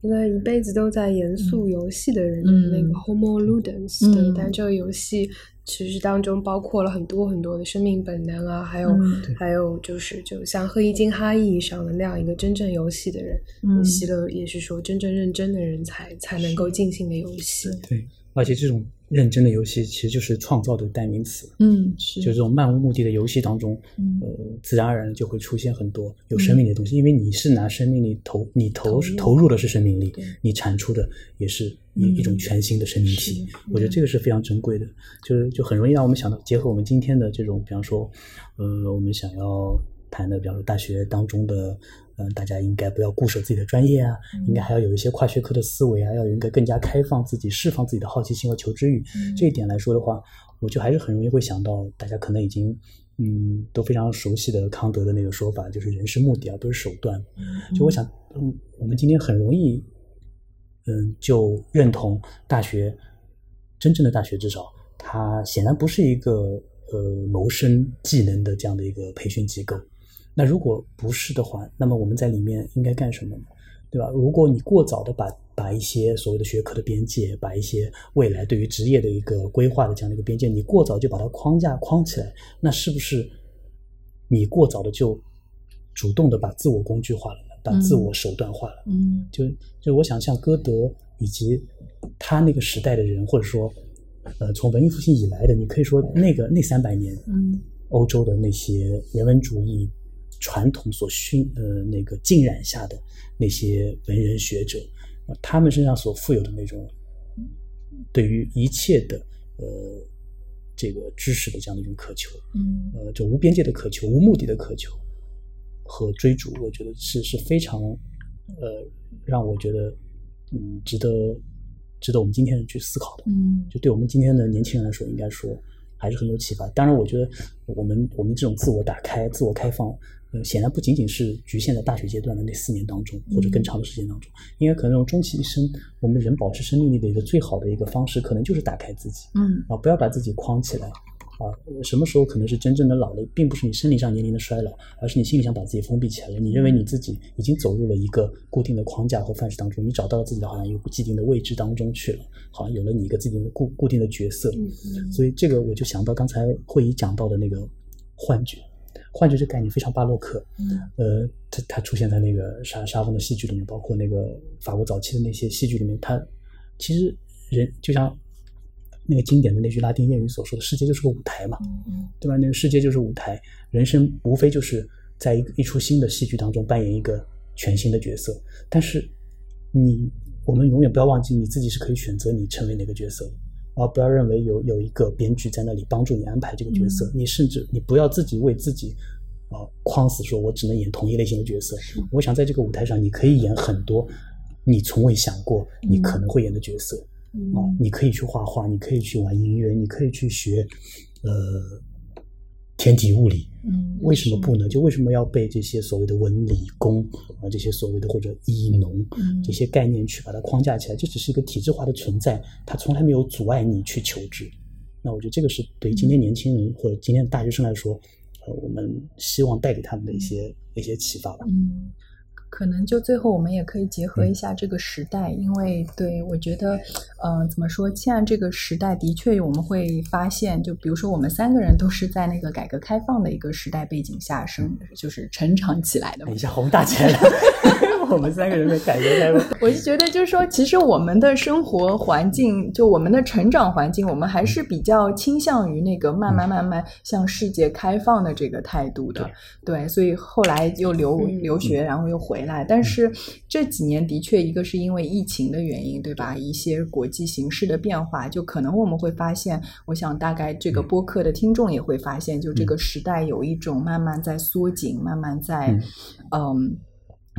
一个一辈子都在严肃游戏的人，嗯那个 Homo Ludens，、对嗯，但这个游戏其实当中包括了很多很多的生命本能啊，还有、嗯。还有就是就像赫伊金哈意义上的那样一个真正游戏的人，嗯。希勒也是说真正认真的人才才能够尽兴的游戏。对，而且这种认真的游戏其实就是创造的代名词。嗯，是就这种漫无目的的游戏当中，嗯呃，自然而然就会出现很多有生命力的东西，因为你是拿生命力投，你投投入的是生命力，你产出的也是一嗯一种全新的生命是体。我觉得这个是非常珍贵的，就是就很容易让我们想到，结合我们今天的这种，比方说，呃，我们想要谈的，比方说大学当中的，呃，大家应该不要固守自己的专业啊，应该还要有一些跨学科的思维啊，要有一个更加开放自己、释放自己的好奇心和求知欲。这一点来说的话，我就还是很容易会想到，大家可能已经嗯都非常熟悉的康德的那个说法，就是人是目的而不是手段。就我想，嗯，我们今天很容易，嗯，就认同大学真正的大学，至少它显然不是一个呃谋生技能的这样的一个培训机构。那如果不是的话，那么我们在里面应该干什么呢？对吧？如果你过早的把把一些所谓的学科的边界，把一些未来对于职业的一个规划的这样的一个边界，你过早就把它框架框起来，那是不是你过早的就主动的把自我工具化了呢？把自我手段化了？嗯就就我想，像歌德以及他那个时代的人，或者说，呃，从文艺复兴以来的，你可以说那个那三百年，嗯欧洲的那些人文主义传统所熏呃那个浸染下的那些文人学者，呃他们身上所富有的那种对于一切的呃这个知识的这样的一种渴求，嗯呃，就无边界的渴求、无目的的渴求和追逐，我觉得是是非常呃让我觉得嗯值得值得我们今天人去思考的。嗯就对我们今天的年轻人来说，应该说还是很有启发。当然，我觉得我们我们这种自我打开、自我开放，呃，显然不仅仅是局限在大学阶段的那四年当中，或者更长的时间当中，因为可能终其一生，我们人保持生命力的一个最好的一个方式，可能就是打开自己嗯啊，不要把自己框起来。啊，什么时候可能是真正的老了，并不是你生理上年龄的衰老，而是你心里想把自己封闭起来了。你认为你自己已经走入了一个固定的框架和范式当中，你找到了自己的好像一个既定的位置当中去了，好像有了你一个自己的固固定的角色。嗯所以这个我就想到刚才会议讲到的那个幻觉，幻觉这个概念非常巴洛克，嗯呃，它它出现在那个沙沙翁的戏剧里面，包括那个法国早期的那些戏剧里面，它其实人就像那个经典的那句拉丁谚语所说的“世界就是个舞台”嘛，嗯对吧？那个世界就是舞台，人生无非就是在一一出新的戏剧当中扮演一个全新的角色。但是你，我们永远不要忘记，你自己是可以选择你成为哪个角色的，而不要认为有有一个编剧在那里帮助你安排这个角色。你甚至你不要自己为自己啊、呃框死，说我只能演同一类型的角色。我想在这个舞台上，你可以演很多你从未想过你可能会演的角色。啊，你可以去画画，你可以去玩音乐，你可以去学，呃，天体物理。嗯，为什么不呢？就为什么要被这些所谓的文理工啊，这些所谓的或者医农嗯这些概念去把它框架起来？这只是一个体制化的存在，它从来没有阻碍你去求知。那我觉得这个是对于今天年轻人或者今天的大学生来说，呃，我们希望带给他们的一些一些启发吧。嗯，可能就最后我们也可以结合一下这个时代，因为对我觉得，呃，怎么说？现在这个时代的确我们会发现，就比如说我们三个人都是在那个改革开放的一个时代背景下生，就是成长起来的等一。下宏大起来了，我们三个人的改革开放。我就觉得，就是说，其实我们的生活环境，就我们的成长环境，我们还是比较倾向于那个慢慢慢慢向世界开放的这个态度的。对，所以后来又留嗯留学，然后又回来。但是这几年的确，一个是因为疫情的原因，对吧？一些国际形势的变化，就可能我们会发现，我想大概这个播客的听众也会发现，就这个时代有一种慢慢在缩紧，慢慢在嗯。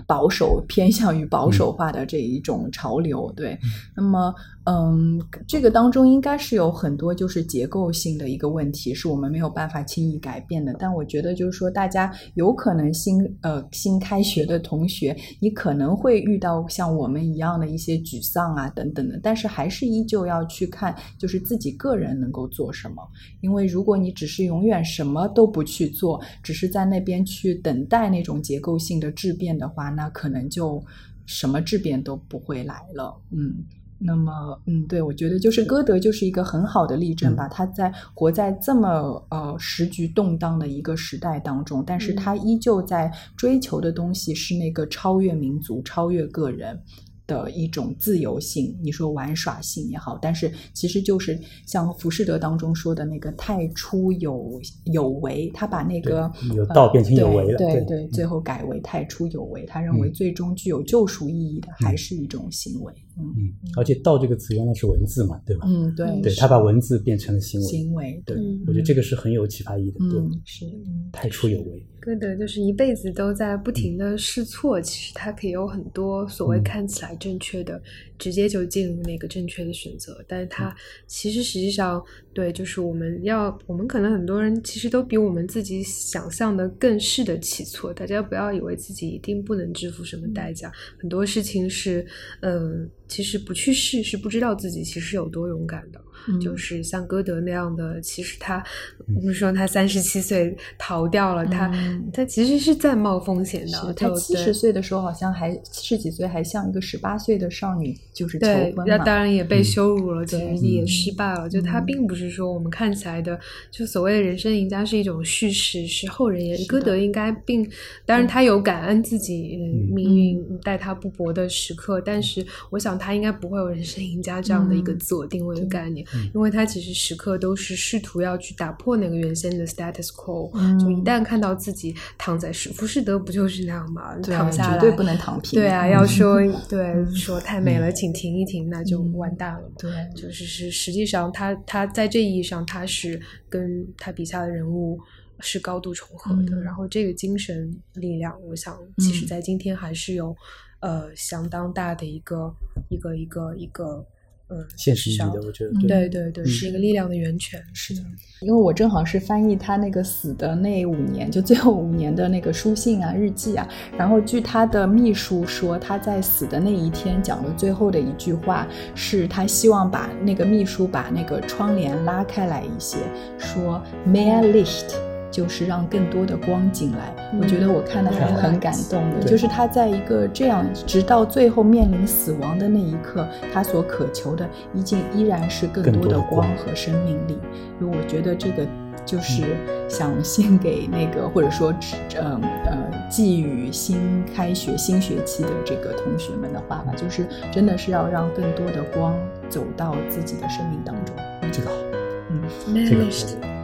保守偏向于保守化的这一种潮流，对。那么，嗯，这个当中应该是有很多就是结构性的一个问题，是我们没有办法轻易改变的。但我觉得就是说，大家有可能新呃新开学的同学，你可能会遇到像我们一样的一些沮丧啊等等的，但是还是依旧要去看，就是自己个人能够做什么。因为如果你只是永远什么都不去做，只是在那边去等待那种结构性的质变的话，那可能就什么质变都不会来了。嗯。那么，嗯，对，我觉得就是歌德就是一个很好的例证吧。他在活在这么呃时局动荡的一个时代当中，但是他依旧在追求的东西是那个超越民族、超越个人。的一种自由性，你说玩耍性也好，但是其实就是像《浮士德》当中说的那个太初有有为，他把那个有道变成有为了，对对，最后改为太初有为。他认为最终具有救赎意义的还是一种行为。嗯，而且“道”这个词原来是文字嘛，对吧？嗯，对，对他把文字变成了行为。行为，对，我觉得这个是很有启发意义的。对，是太初有为。歌德就是一辈子都在不停的试错，其实他可以有很多所谓看起来正确的，直接就进入那个正确的选择，但是他其实实际上对，就是我们要，我们可能很多人其实都比我们自己想象的更适得其错，大家不要以为自己一定不能支付什么代价，很多事情是，嗯。其实不去试是不知道自己其实有多勇敢的，就是像歌德那样的，其实他，我们说他三十七岁逃掉了，他他其实是在冒风险的。他七十岁的时候好像还七十几岁，还像一个十八岁的少女，就是求婚那当然也被羞辱了，其实也失败了。就他并不是说我们看起来的，就所谓的人生赢家是一种叙事，是后人也。歌德应该并，当然他有感恩自己命运待他不薄的时刻，但是我想。他应该不会有人生赢家这样的一个自我定位的概念，因为他其实时刻都是试图要去打破那个原先的 status quo。就一旦看到自己躺在是浮士德，不就是那样吗？躺下来绝对不能躺平。对啊，要说对说太美了，请停一停，那就完蛋了。对，就是是实际上他他在这意义上他是跟他笔下的人物是高度重合的。然后这个精神力量，我想其实在今天还是有。呃，相当大的一个一个一个一个，嗯，现实意义的，我觉得，对对对，是一个力量的源泉。是的，因为我正好是翻译他那个死的那五年，就最后五年的那个书信啊、日记啊。然后据他的秘书说，他在死的那一天讲的最后的一句话，是他希望把那个秘书把那个窗帘拉开来一些，说 “Mehr Licht”。就是让更多的光进来，我觉得我看的还是很感动的。就是他在一个这样，直到最后面临死亡的那一刻，他所渴求的，依旧依然是更多的光和生命力。因为我觉得这个就是想献给那个，或者说，嗯呃，寄予新开学新学期的这个同学们的话吧，就是真的是要让更多的光走到自己的生命当中。这个好，嗯，这个。